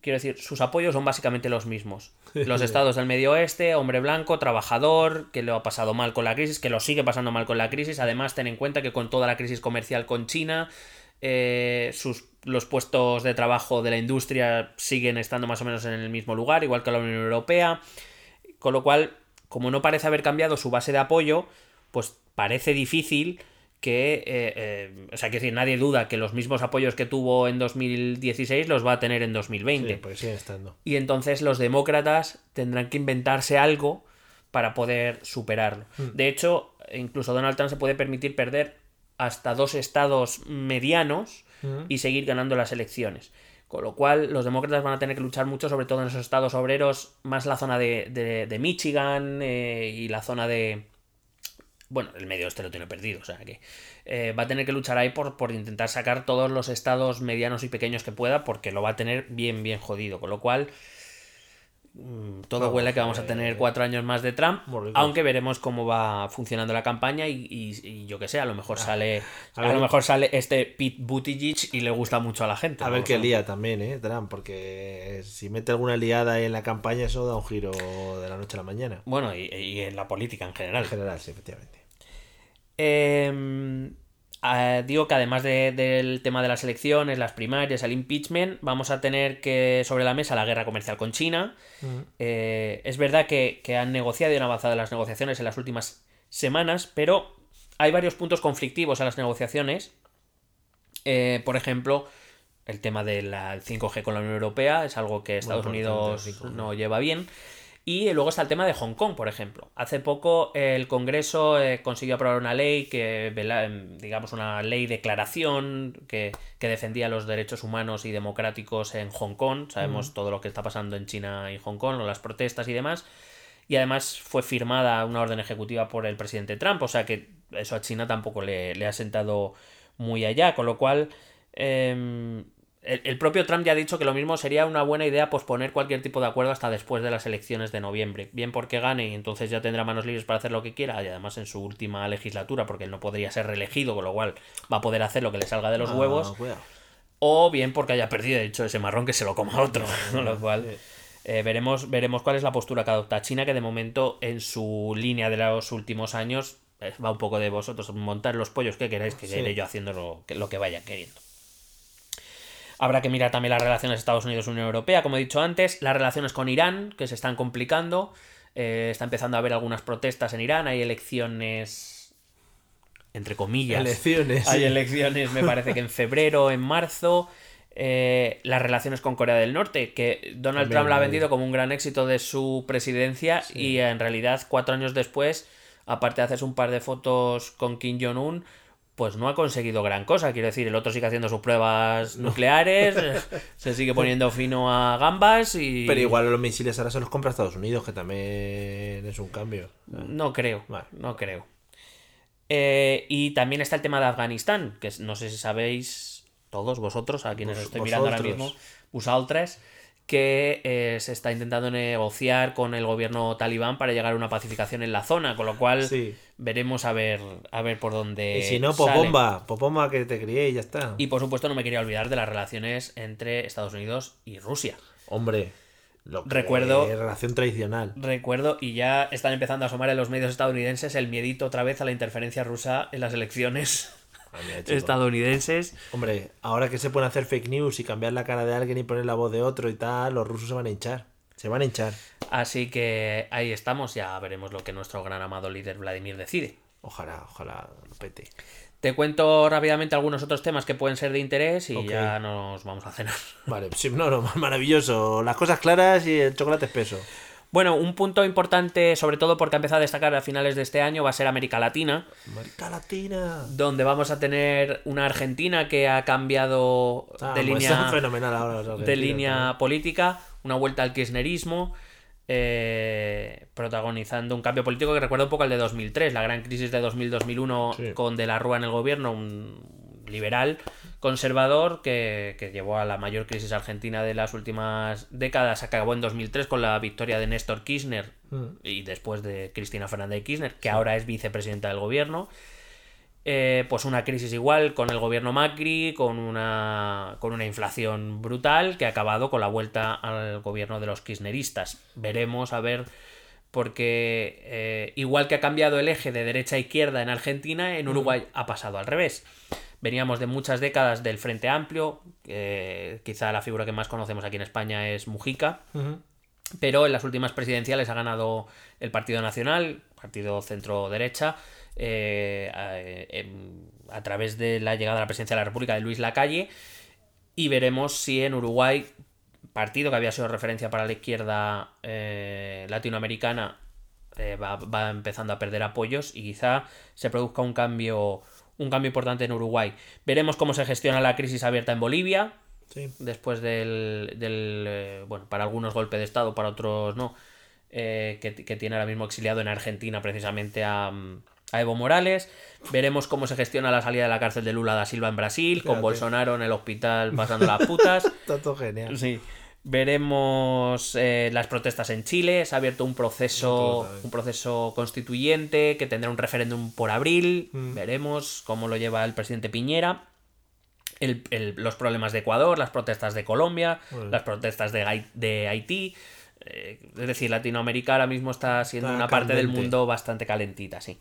Quiero decir, sus apoyos son básicamente los mismos. Los estados del medio oeste, hombre blanco, trabajador, que lo ha pasado mal con la crisis, que lo sigue pasando mal con la crisis. Además, ten en cuenta que con toda la crisis comercial con China, eh, sus, los puestos de trabajo de la industria siguen estando más o menos en el mismo lugar, igual que la Unión Europea, con lo cual, como no parece haber cambiado su base de apoyo, pues parece difícil que, eh, eh, o sea, que decir, nadie duda que los mismos apoyos que tuvo en 2016 los va a tener en 2020. Sí, pues siguen estando. Y entonces los demócratas tendrán que inventarse algo para poder superarlo. Hmm. De hecho, incluso Donald Trump se puede permitir perder hasta dos estados medianos Hmm. y seguir ganando las elecciones. Con lo cual, los demócratas van a tener que luchar mucho, sobre todo en esos estados obreros, más la zona de, de- de Michigan eh, y la zona de. Bueno, el medio este lo tiene perdido, o sea que eh, va a tener que luchar ahí por, por intentar sacar todos los estados medianos y pequeños que pueda, porque lo va a tener bien, bien jodido. Con lo cual, mm, todo Vamos, huele a que vamos a tener eh, cuatro años más de Trump, aunque veremos cómo va funcionando la campaña y, y- y yo que sé, a lo mejor sale a a, ver- lo mejor sale este Pete Buttigieg y le gusta mucho a la gente. A ver qué lía también, ¿eh? Trump, porque si mete alguna liada ahí en la campaña, eso da un giro de la noche a la mañana. Bueno, y, y en la política en general. En general, sí, efectivamente. Eh, digo que además de- del tema de las elecciones, las primarias, el impeachment, vamos a tener que sobre la mesa la guerra comercial con China. Eh, es verdad que, que han negociado y han avanzado las negociaciones en las últimas semanas, pero hay varios puntos conflictivos en las negociaciones. Eh, por ejemplo, el tema del 5G con la Unión Europea es algo que Estados Unidos el 5G. no lleva bien. Y luego está el tema de Hong Kong, por ejemplo. Hace poco el Congreso eh, consiguió aprobar una ley que, em, digamos, una ley declaración que, que defendía los derechos humanos y democráticos en Hong Kong. Sabemos todo lo que está pasando en China y Hong Kong, las protestas y demás. Y además fue firmada una orden ejecutiva por el presidente Trump, o sea que eso a China tampoco le, le ha sentado muy allá, con lo cual em, el, el propio Trump ya ha dicho que lo mismo sería una buena idea posponer cualquier tipo de acuerdo hasta después de las elecciones de noviembre, bien porque gane y entonces ya tendrá manos libres para hacer lo que quiera, y además en su última legislatura, porque él no podría ser reelegido, con lo cual va a poder hacer lo que le salga de los Ah, huevos, cuidado. o bien porque haya perdido, de hecho, ese marrón que se lo coma otro. Con lo cual, eh, veremos, veremos cuál es la postura que adopta China, que de momento, en su línea de los últimos años, eh, va un poco de vosotros montar los pollos que queráis, que Sí. iré yo haciendo lo que, lo que vaya queriendo. Habrá que mirar también las relaciones Estados Unidos-Unión Europea, como he dicho antes, las relaciones con Irán, que se están complicando. Eh, está empezando a haber algunas protestas en Irán, hay elecciones, entre comillas. Elecciones. Hay sí. elecciones, me parece que en febrero, en marzo. Eh, las relaciones con Corea del Norte, que Donald También, Trump la ha vendido como un gran éxito de su presidencia y en realidad cuatro años después, aparte de hacerse un par de fotos con Kim Jong-un, pues no ha conseguido gran cosa. Quiero decir, el otro sigue haciendo sus pruebas nucleares, se sigue poniendo fino a gambas y... Pero igual los misiles ahora se los compra Estados Unidos, que también es un cambio. No creo, Vale. no creo. Eh, y también está el tema de Afganistán, que no sé si sabéis todos vosotros, a quienes Vos- estoy mirando ahora vosotros. mismo, vosaltres, que eh, se está intentando negociar con el gobierno talibán para llegar a una pacificación en la zona, con lo cual Sí. veremos a ver, a ver por dónde. y si no, pues sale. bomba, pues bomba que te crié y ya está. Y por supuesto, no me quería olvidar de las relaciones entre Estados Unidos y Rusia. Hombre, lo que Recuerdo- es relación tradicional. Recuerdo, y ya están empezando a asomar en los medios estadounidenses el miedito otra vez a la interferencia rusa en las elecciones. Estadounidenses. Hombre, ahora que se pueden hacer fake news y cambiar la cara de alguien y poner la voz de otro y tal, los rusos se van a hinchar. Se van a hinchar. Así que ahí estamos, ya veremos lo que nuestro gran amado líder Vladimir decide. Ojalá, ojalá lo pete. Te cuento rápidamente algunos otros temas que pueden ser de interés y Ok. ya nos vamos a cenar. Vale, sí, no, no, maravilloso. Las cosas claras y el chocolate espeso. Bueno, un punto importante, sobre todo porque ha empezado a destacar a finales de este año, va a ser América Latina, América Latina. donde vamos a tener una Argentina que ha cambiado Ah, de pues línea son fenomenal ahora los de argentinos, línea política, una vuelta al kirchnerismo, eh, protagonizando un cambio político que recuerda un poco al de 2003, la gran crisis de 2000-2001 Sí. con De la Rúa en el gobierno, un liberal conservador que, que llevó a la mayor crisis argentina de las últimas décadas. Acabó en 2003 con la victoria de Néstor Kirchner Mm. y después de Cristina Fernández de Kirchner, que ahora es vicepresidenta del gobierno. Eh, pues una crisis igual con el gobierno Macri, con una, con una inflación brutal que ha acabado con la vuelta al gobierno de los kirchneristas. Veremos a ver, porque eh, igual que ha cambiado el eje de derecha a izquierda en Argentina, en Uruguay ha pasado al revés. Veníamos de muchas décadas del Frente Amplio, eh, quizá la figura que más conocemos aquí en España es Mujica, pero en las últimas presidenciales ha ganado el Partido Nacional, partido centro-derecha, eh, a, em, a través de la llegada a la presidencia de la República de Luis Lacalle, y veremos si en Uruguay, partido que había sido referencia para la izquierda eh, latinoamericana, eh, va, va empezando a perder apoyos y quizá se produzca un cambio, un cambio importante en Uruguay. Veremos cómo se gestiona la crisis abierta en Bolivia, Sí. después del, del, eh, bueno, para algunos golpe de Estado, para otros no, eh, que, que tiene ahora mismo exiliado en Argentina precisamente a, a Evo Morales. Veremos cómo se gestiona la salida de la cárcel de Lula da Silva en Brasil, con. Bolsonaro en el hospital pasando las putas. Todo genial. Sí. Veremos eh, las protestas en Chile. Se ha abierto un proceso, un proceso constituyente que tendrá un referéndum por abril. Mm. Veremos cómo lo lleva el presidente Piñera. El- el- los problemas de Ecuador, las protestas de Colombia, Bueno. las protestas de, de Haití. Eh, es decir, Latinoamérica ahora mismo está siendo Está una parte del mundo bastante calentita, sí.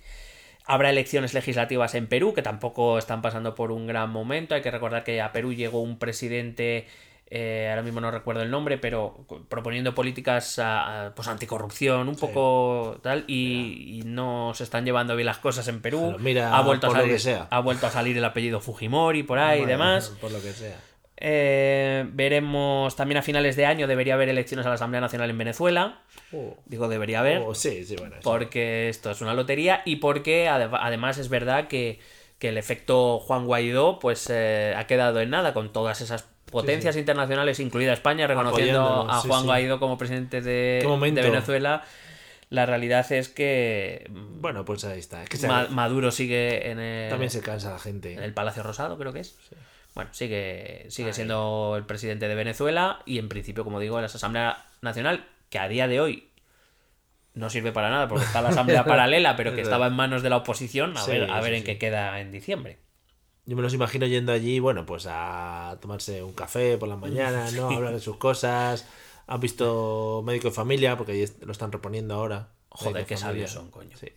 Habrá elecciones legislativas en Perú, que tampoco están pasando por un gran momento. Hay que recordar que a Perú llegó un presidente, eh, ahora mismo no recuerdo el nombre, pero proponiendo políticas a- a, pues anticorrupción, un poco tal, y, y no se están llevando bien las cosas en Perú. Mira, ha vuelto a lo salir, que sea. ha vuelto a salir el apellido Fujimori por ahí y demás. Por lo que sea. Eh, veremos también a finales de año debería haber elecciones a la Asamblea Nacional en Venezuela. Oh. Digo, debería haber. Oh, sí, sí, bueno. Porque esto es una lotería y porque ade- además es verdad que, que el efecto Juan Guaidó pues eh, ha quedado en nada con todas esas potencias internacionales, incluida España, reconociendo a Juan sí. Guaidó como presidente de, Venezuela. La realidad es que mm, Bueno, pues ahí está. Es que Ma- Maduro sigue en el, también se cansa la gente. en el Palacio Rosado, creo que es. Bueno, sigue, sigue siendo el presidente de Venezuela y en principio, como digo, en la Asamblea Nacional, que a día de hoy no sirve para nada porque está la Asamblea paralela, pero que estaba en manos de la oposición, a ver, a ver en qué queda en diciembre. Yo me los imagino yendo allí, bueno, pues a tomarse un café por las mañanas, ¿no? A hablar de sus cosas. Han visto médico de familia, porque ahí est- lo están reponiendo ahora. Joder, qué sabios son, coño. Sí,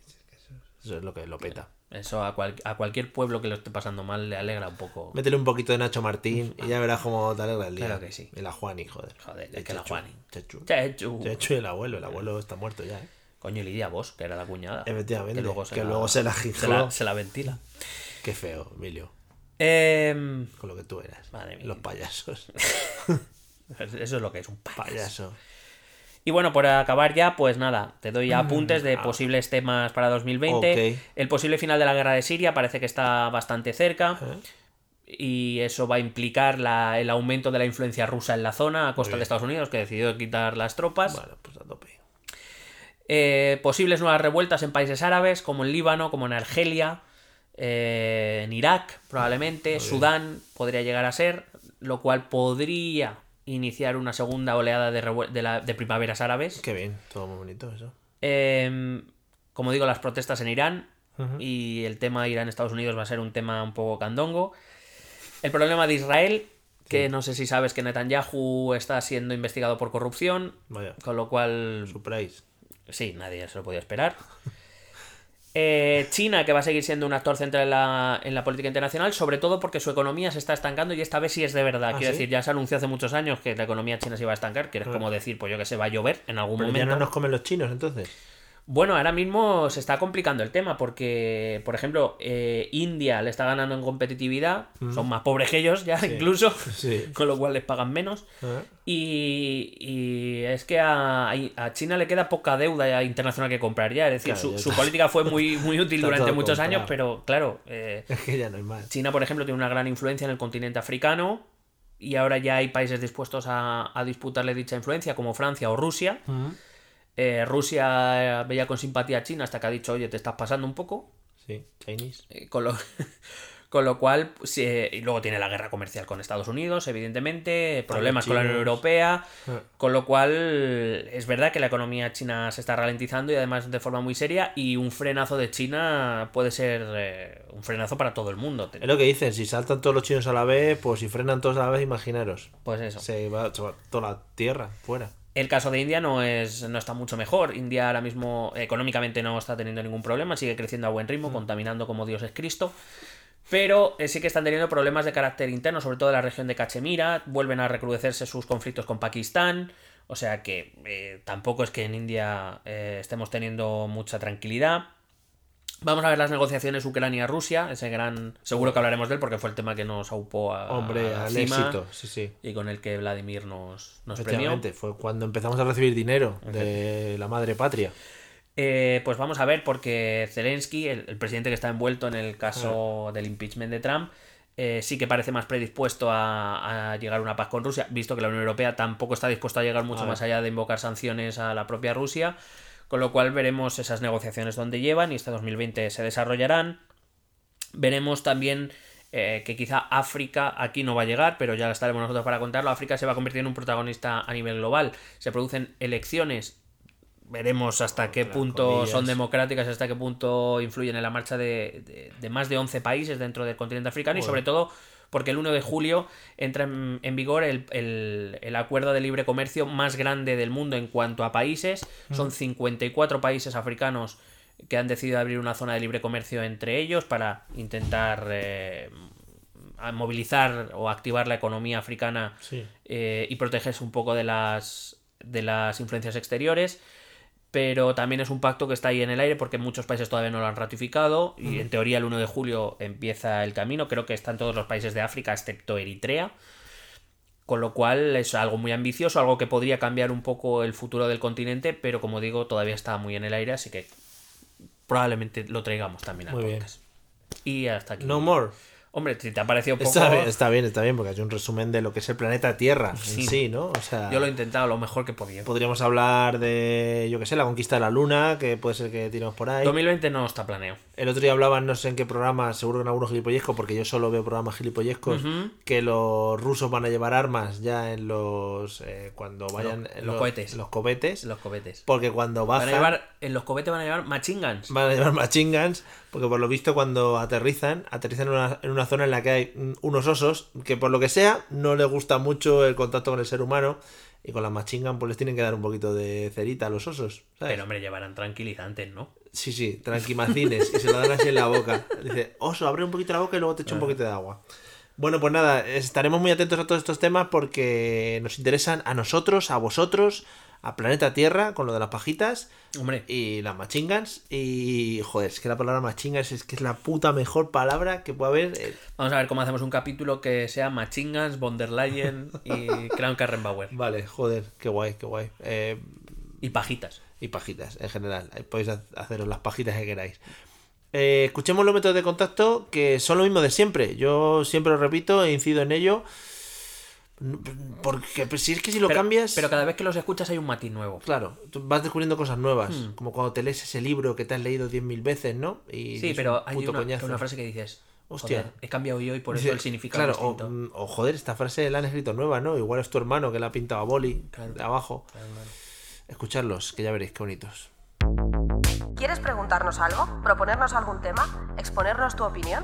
eso, es lo que lo peta. Eso a, cual- a cualquier pueblo que lo esté pasando mal le alegra un poco. Métele un poquito de Nacho Martín y ya verás cómo te alegra el día. Claro que sí. Y la Juani, joder. Joder, es que la Juani. Chechu. Chechu. Chechu y el abuelo. El abuelo está muerto ya, ¿eh? Coño, Lidia Vos, que era la cuñada. Efectivamente, Que luego se, que la, luego se la se la- se la ventila. Qué feo, Emilio. Em, Con lo que tú eras. Madre mía. Los payasos. eso es lo que es un payaso. Payaso. Y bueno, por acabar ya, pues nada, te doy apuntes de posibles temas para 2020. Ok. El posible final de la guerra de Siria parece que está bastante cerca. Y eso va a implicar la- el aumento de la influencia rusa en la zona a costa de Estados Unidos, que decidió quitar las tropas. Bueno, pues a tope. Eh, posibles nuevas revueltas en países árabes, como en Líbano, como en Argelia, eh, en Irak, probablemente, Sudán podría llegar a ser, lo cual podría iniciar una segunda oleada de, de, la- de primaveras árabes. Qué bien, todo muy bonito eso. Eh, como digo, las protestas en Irán y el tema Irán-Estados Unidos va a ser un tema un poco candongo. El problema de Israel, que no sé si sabes que Netanyahu está siendo investigado por corrupción, Vaya, con lo cual surprise. Sí, nadie se lo podía esperar. Eh, China, que va a seguir siendo un actor central en la, en la política internacional, sobre todo porque su economía se está estancando y esta vez sí es de verdad. ¿Ah, Quiero sí? decir, ya se anunció hace muchos años que la economía china se iba a estancar, que es como decir, pues yo que sé, va a llover en algún Pero ya momento. no nos comen los chinos entonces. Bueno, ahora mismo se está complicando el tema porque, por ejemplo, eh, India le está ganando en competitividad, son más pobres que ellos ya incluso, Sí. con lo cual les pagan menos. Ah, Y, y es que a, a China le queda poca deuda internacional que comprar ya. Es decir, Claro, su, ya su está. política fue muy, muy útil durante muchos comprado. años, pero claro, eh, Es que ya no hay más. China, por ejemplo, tiene una gran influencia en el continente africano y ahora ya hay países dispuestos a, a disputarle dicha influencia, como Francia o Rusia. Eh, Rusia eh, veía con simpatía a China hasta que ha dicho, oye, te estás pasando un poco. Sí, Chinese. Eh, con, lo, con lo cual, pues, eh, y luego tiene la guerra comercial con Estados Unidos, evidentemente, problemas con la Unión. Europea, Ah. con lo cual es verdad que la economía china se está ralentizando y además de forma muy seria y un frenazo de China puede ser un frenazo para todo el mundo. Es lo que dicen, si saltan todos los chinos a la vez, pues si frenan todos a la vez, imaginaros. Pues eso. Se va, se va toda la tierra fuera. El caso de India no es no está mucho mejor. India ahora mismo económicamente no está teniendo ningún problema, sigue creciendo a buen ritmo, contaminando como Dios es Cristo. Pero eh, sí que están teniendo problemas de carácter interno, sobre todo en la región de Cachemira. Vuelven a recrudecerse sus conflictos con Pakistán. O sea que eh, tampoco es que en India eh, estemos teniendo mucha tranquilidad. Vamos a ver las negociaciones Ucrania-Rusia, ese gran... Seguro que hablaremos de él porque fue el tema que nos aupó a, Hombre, a la al cima éxito, sí, sí. y con el que Vladimir nos, nos premió. Fue cuando empezamos a recibir dinero de la madre patria. Eh, pues vamos a ver, porque Zelensky, el, el presidente que está envuelto en el caso del impeachment de Trump, eh, sí que parece más predispuesto a, a llegar a una paz con Rusia, visto que la Unión Europea tampoco está dispuesta a llegar mucho más allá de invocar sanciones a la propia Rusia, con lo cual veremos esas negociaciones donde llevan y este 2020 se desarrollarán. Veremos también eh, que quizá África aquí no va a llegar, pero ya estaremos nosotros para contarlo. África se va a convertir en un protagonista a nivel global. Se producen elecciones. Veremos hasta qué punto comillas. son democráticas, hasta qué punto influyen en la marcha de, de- de más de 11 países dentro del continente africano y sobre todo porque el 1 de julio entra en, en vigor el, el- el acuerdo de libre comercio más grande del mundo en cuanto a países. Son 54 países africanos que han decidido abrir una zona de libre comercio entre ellos para intentar eh, movilizar o activar la economía africana Sí. eh, y protegerse un poco de las, de las influencias exteriores. Pero también es un pacto que está ahí en el aire porque muchos países todavía no lo han ratificado y en teoría el 1 de julio empieza el camino. Creo que están todos los países de África excepto Eritrea. Con lo cual es algo muy ambicioso, algo que podría cambiar un poco el futuro del continente, pero como digo, todavía está muy en el aire, así que probablemente lo traigamos también al Muy bien. Y hasta aquí. No more. Hombre, si te ha parecido poco... Está bien, está bien, está bien, porque hay un resumen de lo que es el planeta Tierra Sí. en sí, ¿no? O sea, Yo lo he intentado lo mejor que podía. podríamos hablar de, yo qué sé, la conquista de la Luna, que puede ser que tiremos por ahí. 2020 no está planeado. El otro día hablaban, no sé en qué programa, seguro que en algunos gilipollescos, porque yo solo veo programas gilipollescos, Ujú. que los rusos van a llevar armas ya en los. eh, cuando vayan. Los- en los cohetes. Los cohetes. Los cohetes. Porque cuando Van bajan. a llevar, en los cohetes van a llevar machine guns. Van a llevar machine guns, porque por lo visto cuando aterrizan, aterrizan en una, en una zona en la que hay unos osos que por lo que sea no les gusta mucho el contacto con el ser humano y con las machine guns pues les tienen que dar un poquito de cerita a los osos. ¿sabes? Pero hombre, llevarán tranquilizantes, ¿no? Sí, sí, tranquimacines y se lo dan así en la boca. Dice, oso, abre un poquito la boca y luego te echo un poquito de agua. Bueno, pues nada, estaremos muy atentos a todos estos temas porque nos interesan a nosotros, a vosotros, a Planeta Tierra con lo de las pajitas Hombre, y las machingas. Y joder, es que la palabra machingas es que es la puta mejor palabra que puede haber. eh, vamos a ver cómo hacemos un capítulo que sea machine guns, von der Leyen y Crown Karrenbauer. Vale, joder, qué guay, qué guay. Eh, Y pajitas. y pajitas en general. Podéis ha- haceros las pajitas que queráis. Eh, escuchemos los métodos de contacto que son lo mismo de siempre. Yo siempre lo repito e incido en ello. Porque pues, si es que si lo pero, cambias. Pero cada vez que los escuchas hay un matiz nuevo. Claro, tú vas descubriendo cosas nuevas. Hmm. Como cuando te lees ese libro que te has leído 10.000 veces, ¿no? Y Sí, pero un hay una, una frase que dices, Hostia. He cambiado yo y por eso el significado Claro, es o, distinto. mm, o, joder, esta frase la han escrito nueva, ¿no? Igual es tu hermano que la ha pintado a boli Claro. de abajo. Claro. Escuchadlos, que ya veréis qué bonitos. ¿Quieres preguntarnos algo? ¿Proponernos algún tema? ¿Exponernos tu opinión?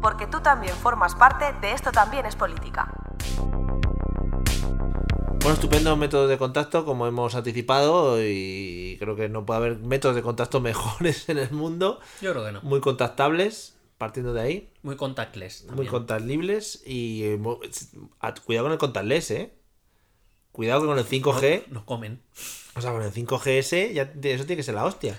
Porque tú también formas parte de Esto también es política. Bueno, estupendo método de contacto, como hemos anticipado, y creo que no puede haber métodos de contacto mejores en el mundo. Yo creo que no. Muy contactables, partiendo de ahí. Muy contactless. Muy también. contactables y eh, mu- a- cuidado con el contactless, ¿eh? Cuidado que con el 5G, Nos comen. o sea, con el 5GS, ya eso tiene que ser la hostia.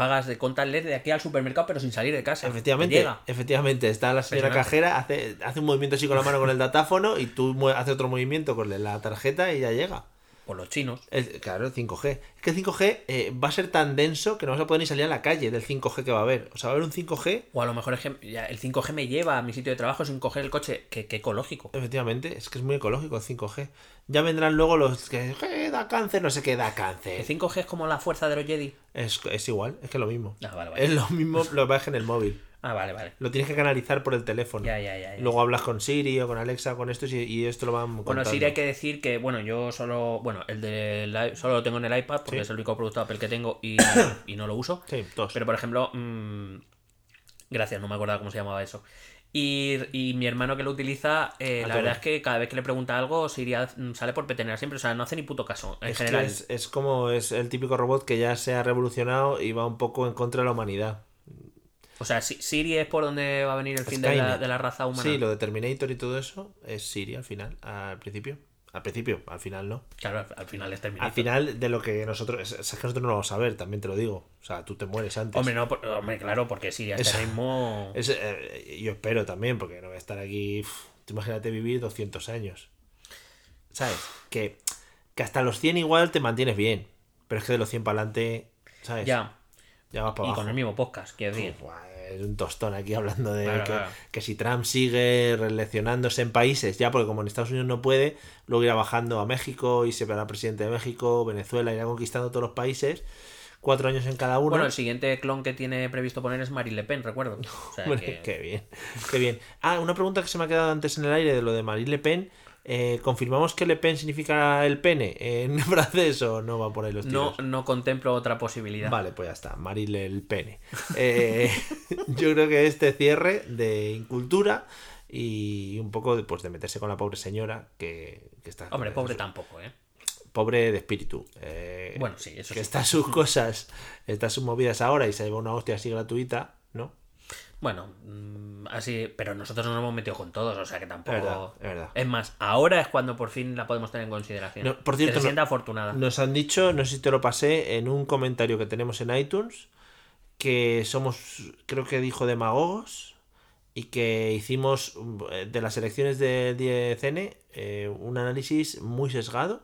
Pagas de contactless de aquí al supermercado, pero sin salir de casa. Te Efectivamente, llega. efectivamente, está la señora cajera, hace, hace un movimiento así con la mano con el datáfono y tú haces otro movimiento con la tarjeta y ya llega. Por los chinos. El- claro, el 5G. Es que el 5G eh, va a ser tan denso que no vas a poder ni salir a la calle del 5G que va a haber. O sea, va a haber un 5G, O a lo mejor es que ya el 5G me lleva a mi sitio de trabajo sin coger el coche. Que, que ecológico. efectivamente, es que es muy ecológico el 5G. Ya vendrán luego los que "Eh, da cáncer, no sé qué da El cáncer. 5G es como la fuerza de los Jedi. Es, es igual, es que es lo mismo. Ah, vale, vale. Es lo mismo, lo es que en el móvil. Ah, vale, vale. Lo tienes que canalizar por el teléfono. Ya, ya, ya. Luego hablas con Siri o con Alexa, con esto, y, y esto lo van Bueno, contando. sí hay que decir que, bueno, yo solo, bueno, el de solo lo tengo en el iPad porque Sí. es el único producto Apple que tengo y, y no lo uso. Sí, dos. Pero por ejemplo, mm, gracias, no me acordaba cómo se llamaba eso. Y, y mi hermano que lo utiliza, eh, A la verdad es que cada vez que le pregunta algo, Siri mm, sale por petenear siempre, o sea, no hace ni puto caso, en es, general. es, es como es el típico robot que ya se ha revolucionado y va un poco en contra de la humanidad. O sea, Si- Siri es por donde va a venir el fin de la, de la raza humana. Sí, lo de Terminator y todo eso es Siri al final, al principio. Al principio, al final no. Claro, al, al final es Terminator. Al final de lo que nosotros. Es, es que nosotros no lo vamos a ver, también te lo digo. O sea, tú te mueres antes. Hombre, no, por- hombre, claro, porque Siri este Es- ritmo... Es, eh, yo espero también, porque no voy a estar aquí. tú imagínate vivir 200 años. ¿Sabes? Que, que hasta los 100 igual te mantienes bien. Pero es que de los 100 para adelante. ¿Sabes? Ya, Ya vas para y abajo. con el mismo podcast, quiero decir. Buah, es un tostón aquí hablando de Claro, que, claro. que si Trump sigue reeleccionándose en países, ya porque como en Estados Unidos no puede, luego irá bajando a México y se verá presidente de México, Venezuela, irá conquistando todos los países, cuatro años en cada uno. Bueno, el siguiente clon que tiene previsto poner es Marine Le Pen, recuerdo. O sea, Hombre, que- Qué bien, qué bien. Ah, una pregunta que se me ha quedado antes en el aire de lo de Marine Le Pen. Eh, ¿Confirmamos que Le Pen significa el pene en francés o no va por ahí los no, tiros? no contemplo otra posibilidad. Vale, pues ya está, Marile el pene. Eh, yo creo que este cierre de incultura y un poco de, pues, de meterse con la pobre señora que, que está... Hombre, pobre tampoco, ¿eh? Pobre de espíritu. eh, Bueno, sí, eso Que sí. está sus cosas, está sus movidas ahora y se lleva una hostia así gratuita, ¿no? Bueno, mm, así, pero nosotros no nos hemos metido con todos, o sea que tampoco. Es verdad, es verdad. Es más, ahora es cuando por fin la podemos tener en consideración. No, por Que cierto, se sienta afortunada. Nos han dicho, no sé si te lo pasé, en un comentario que tenemos en iTunes, que somos, creo que dijo demagogos, y que hicimos eh, de las elecciones de 10N eh, un análisis muy sesgado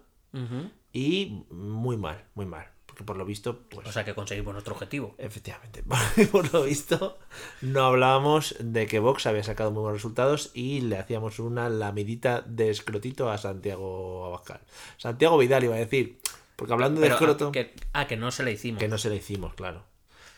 y muy mal, muy mal. Porque por lo visto, pues... O sea que conseguimos nuestro objetivo. Efectivamente, por lo visto, no hablábamos de que Vox había sacado muy buenos resultados y le hacíamos una lamidita de escrotito a Santiago Abascal. Santiago Vidal iba a decir, porque hablando de Pero, escroto, ah, que, ah, que no se le hicimos. que no se le hicimos, claro.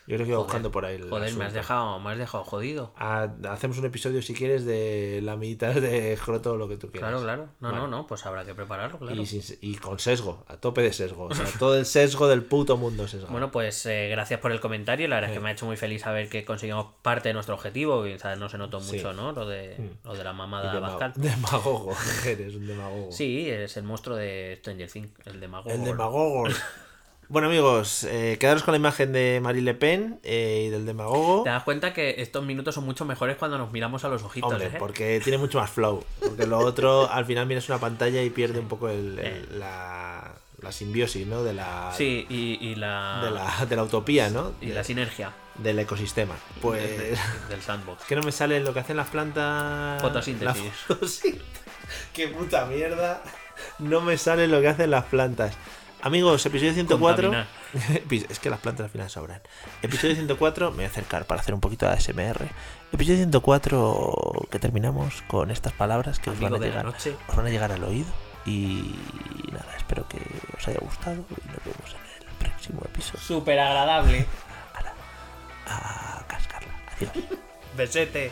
Yo creo que iba Joder, buscando por ahí. el Joder, me has, dejado, me has dejado jodido. Ah, hacemos un episodio si quieres de lamiditas de escroto o lo que tú quieras. Claro, claro. No, Vale. no, no, pues habrá que prepararlo, claro. Y, sin- y con sesgo, a tope de sesgo. O sea, todo el sesgo del puto mundo sesgo. Bueno, pues eh, gracias por el comentario. La verdad es que me ha hecho muy feliz saber que conseguimos parte de nuestro objetivo. No se notó Sí. Mm. mucho, ¿no? Lo de, lo de la mamada de Abascal. demagogo, eres un demagogo. Sí, es el monstruo de Stranger Things, el demagogo. El demagogo. Bueno amigos, eh, quedaros con la imagen de Marie Le Pen eh, y del demagogo. Te das cuenta que estos minutos son mucho mejores cuando nos miramos a los ojitos, Hombre, ¿eh? porque tiene mucho más flow. Porque lo otro, al final miras una pantalla y pierde un poco el, el- la, la simbiosis, ¿no? De la, Sí, y, y la, de la, de la utopía, ¿no? y la sinergia Del ecosistema. Pues... del, del sandbox. que no me sale lo que hacen las plantas. Fotosíntesis. La fotosíntesis. Qué puta mierda. No me sale lo que hacen las plantas. Amigos, episodio 104. Contaminar. es que las plantas al final sobran. Episodio 104, me voy a acercar para hacer un poquito de ASMR. Episodio 104 que terminamos con estas palabras que os van, a llegar, os van a llegar al oído. Y nada, espero que os haya gustado y nos vemos en el próximo episodio. Súper agradable. A cascarla. Adiós. Besete.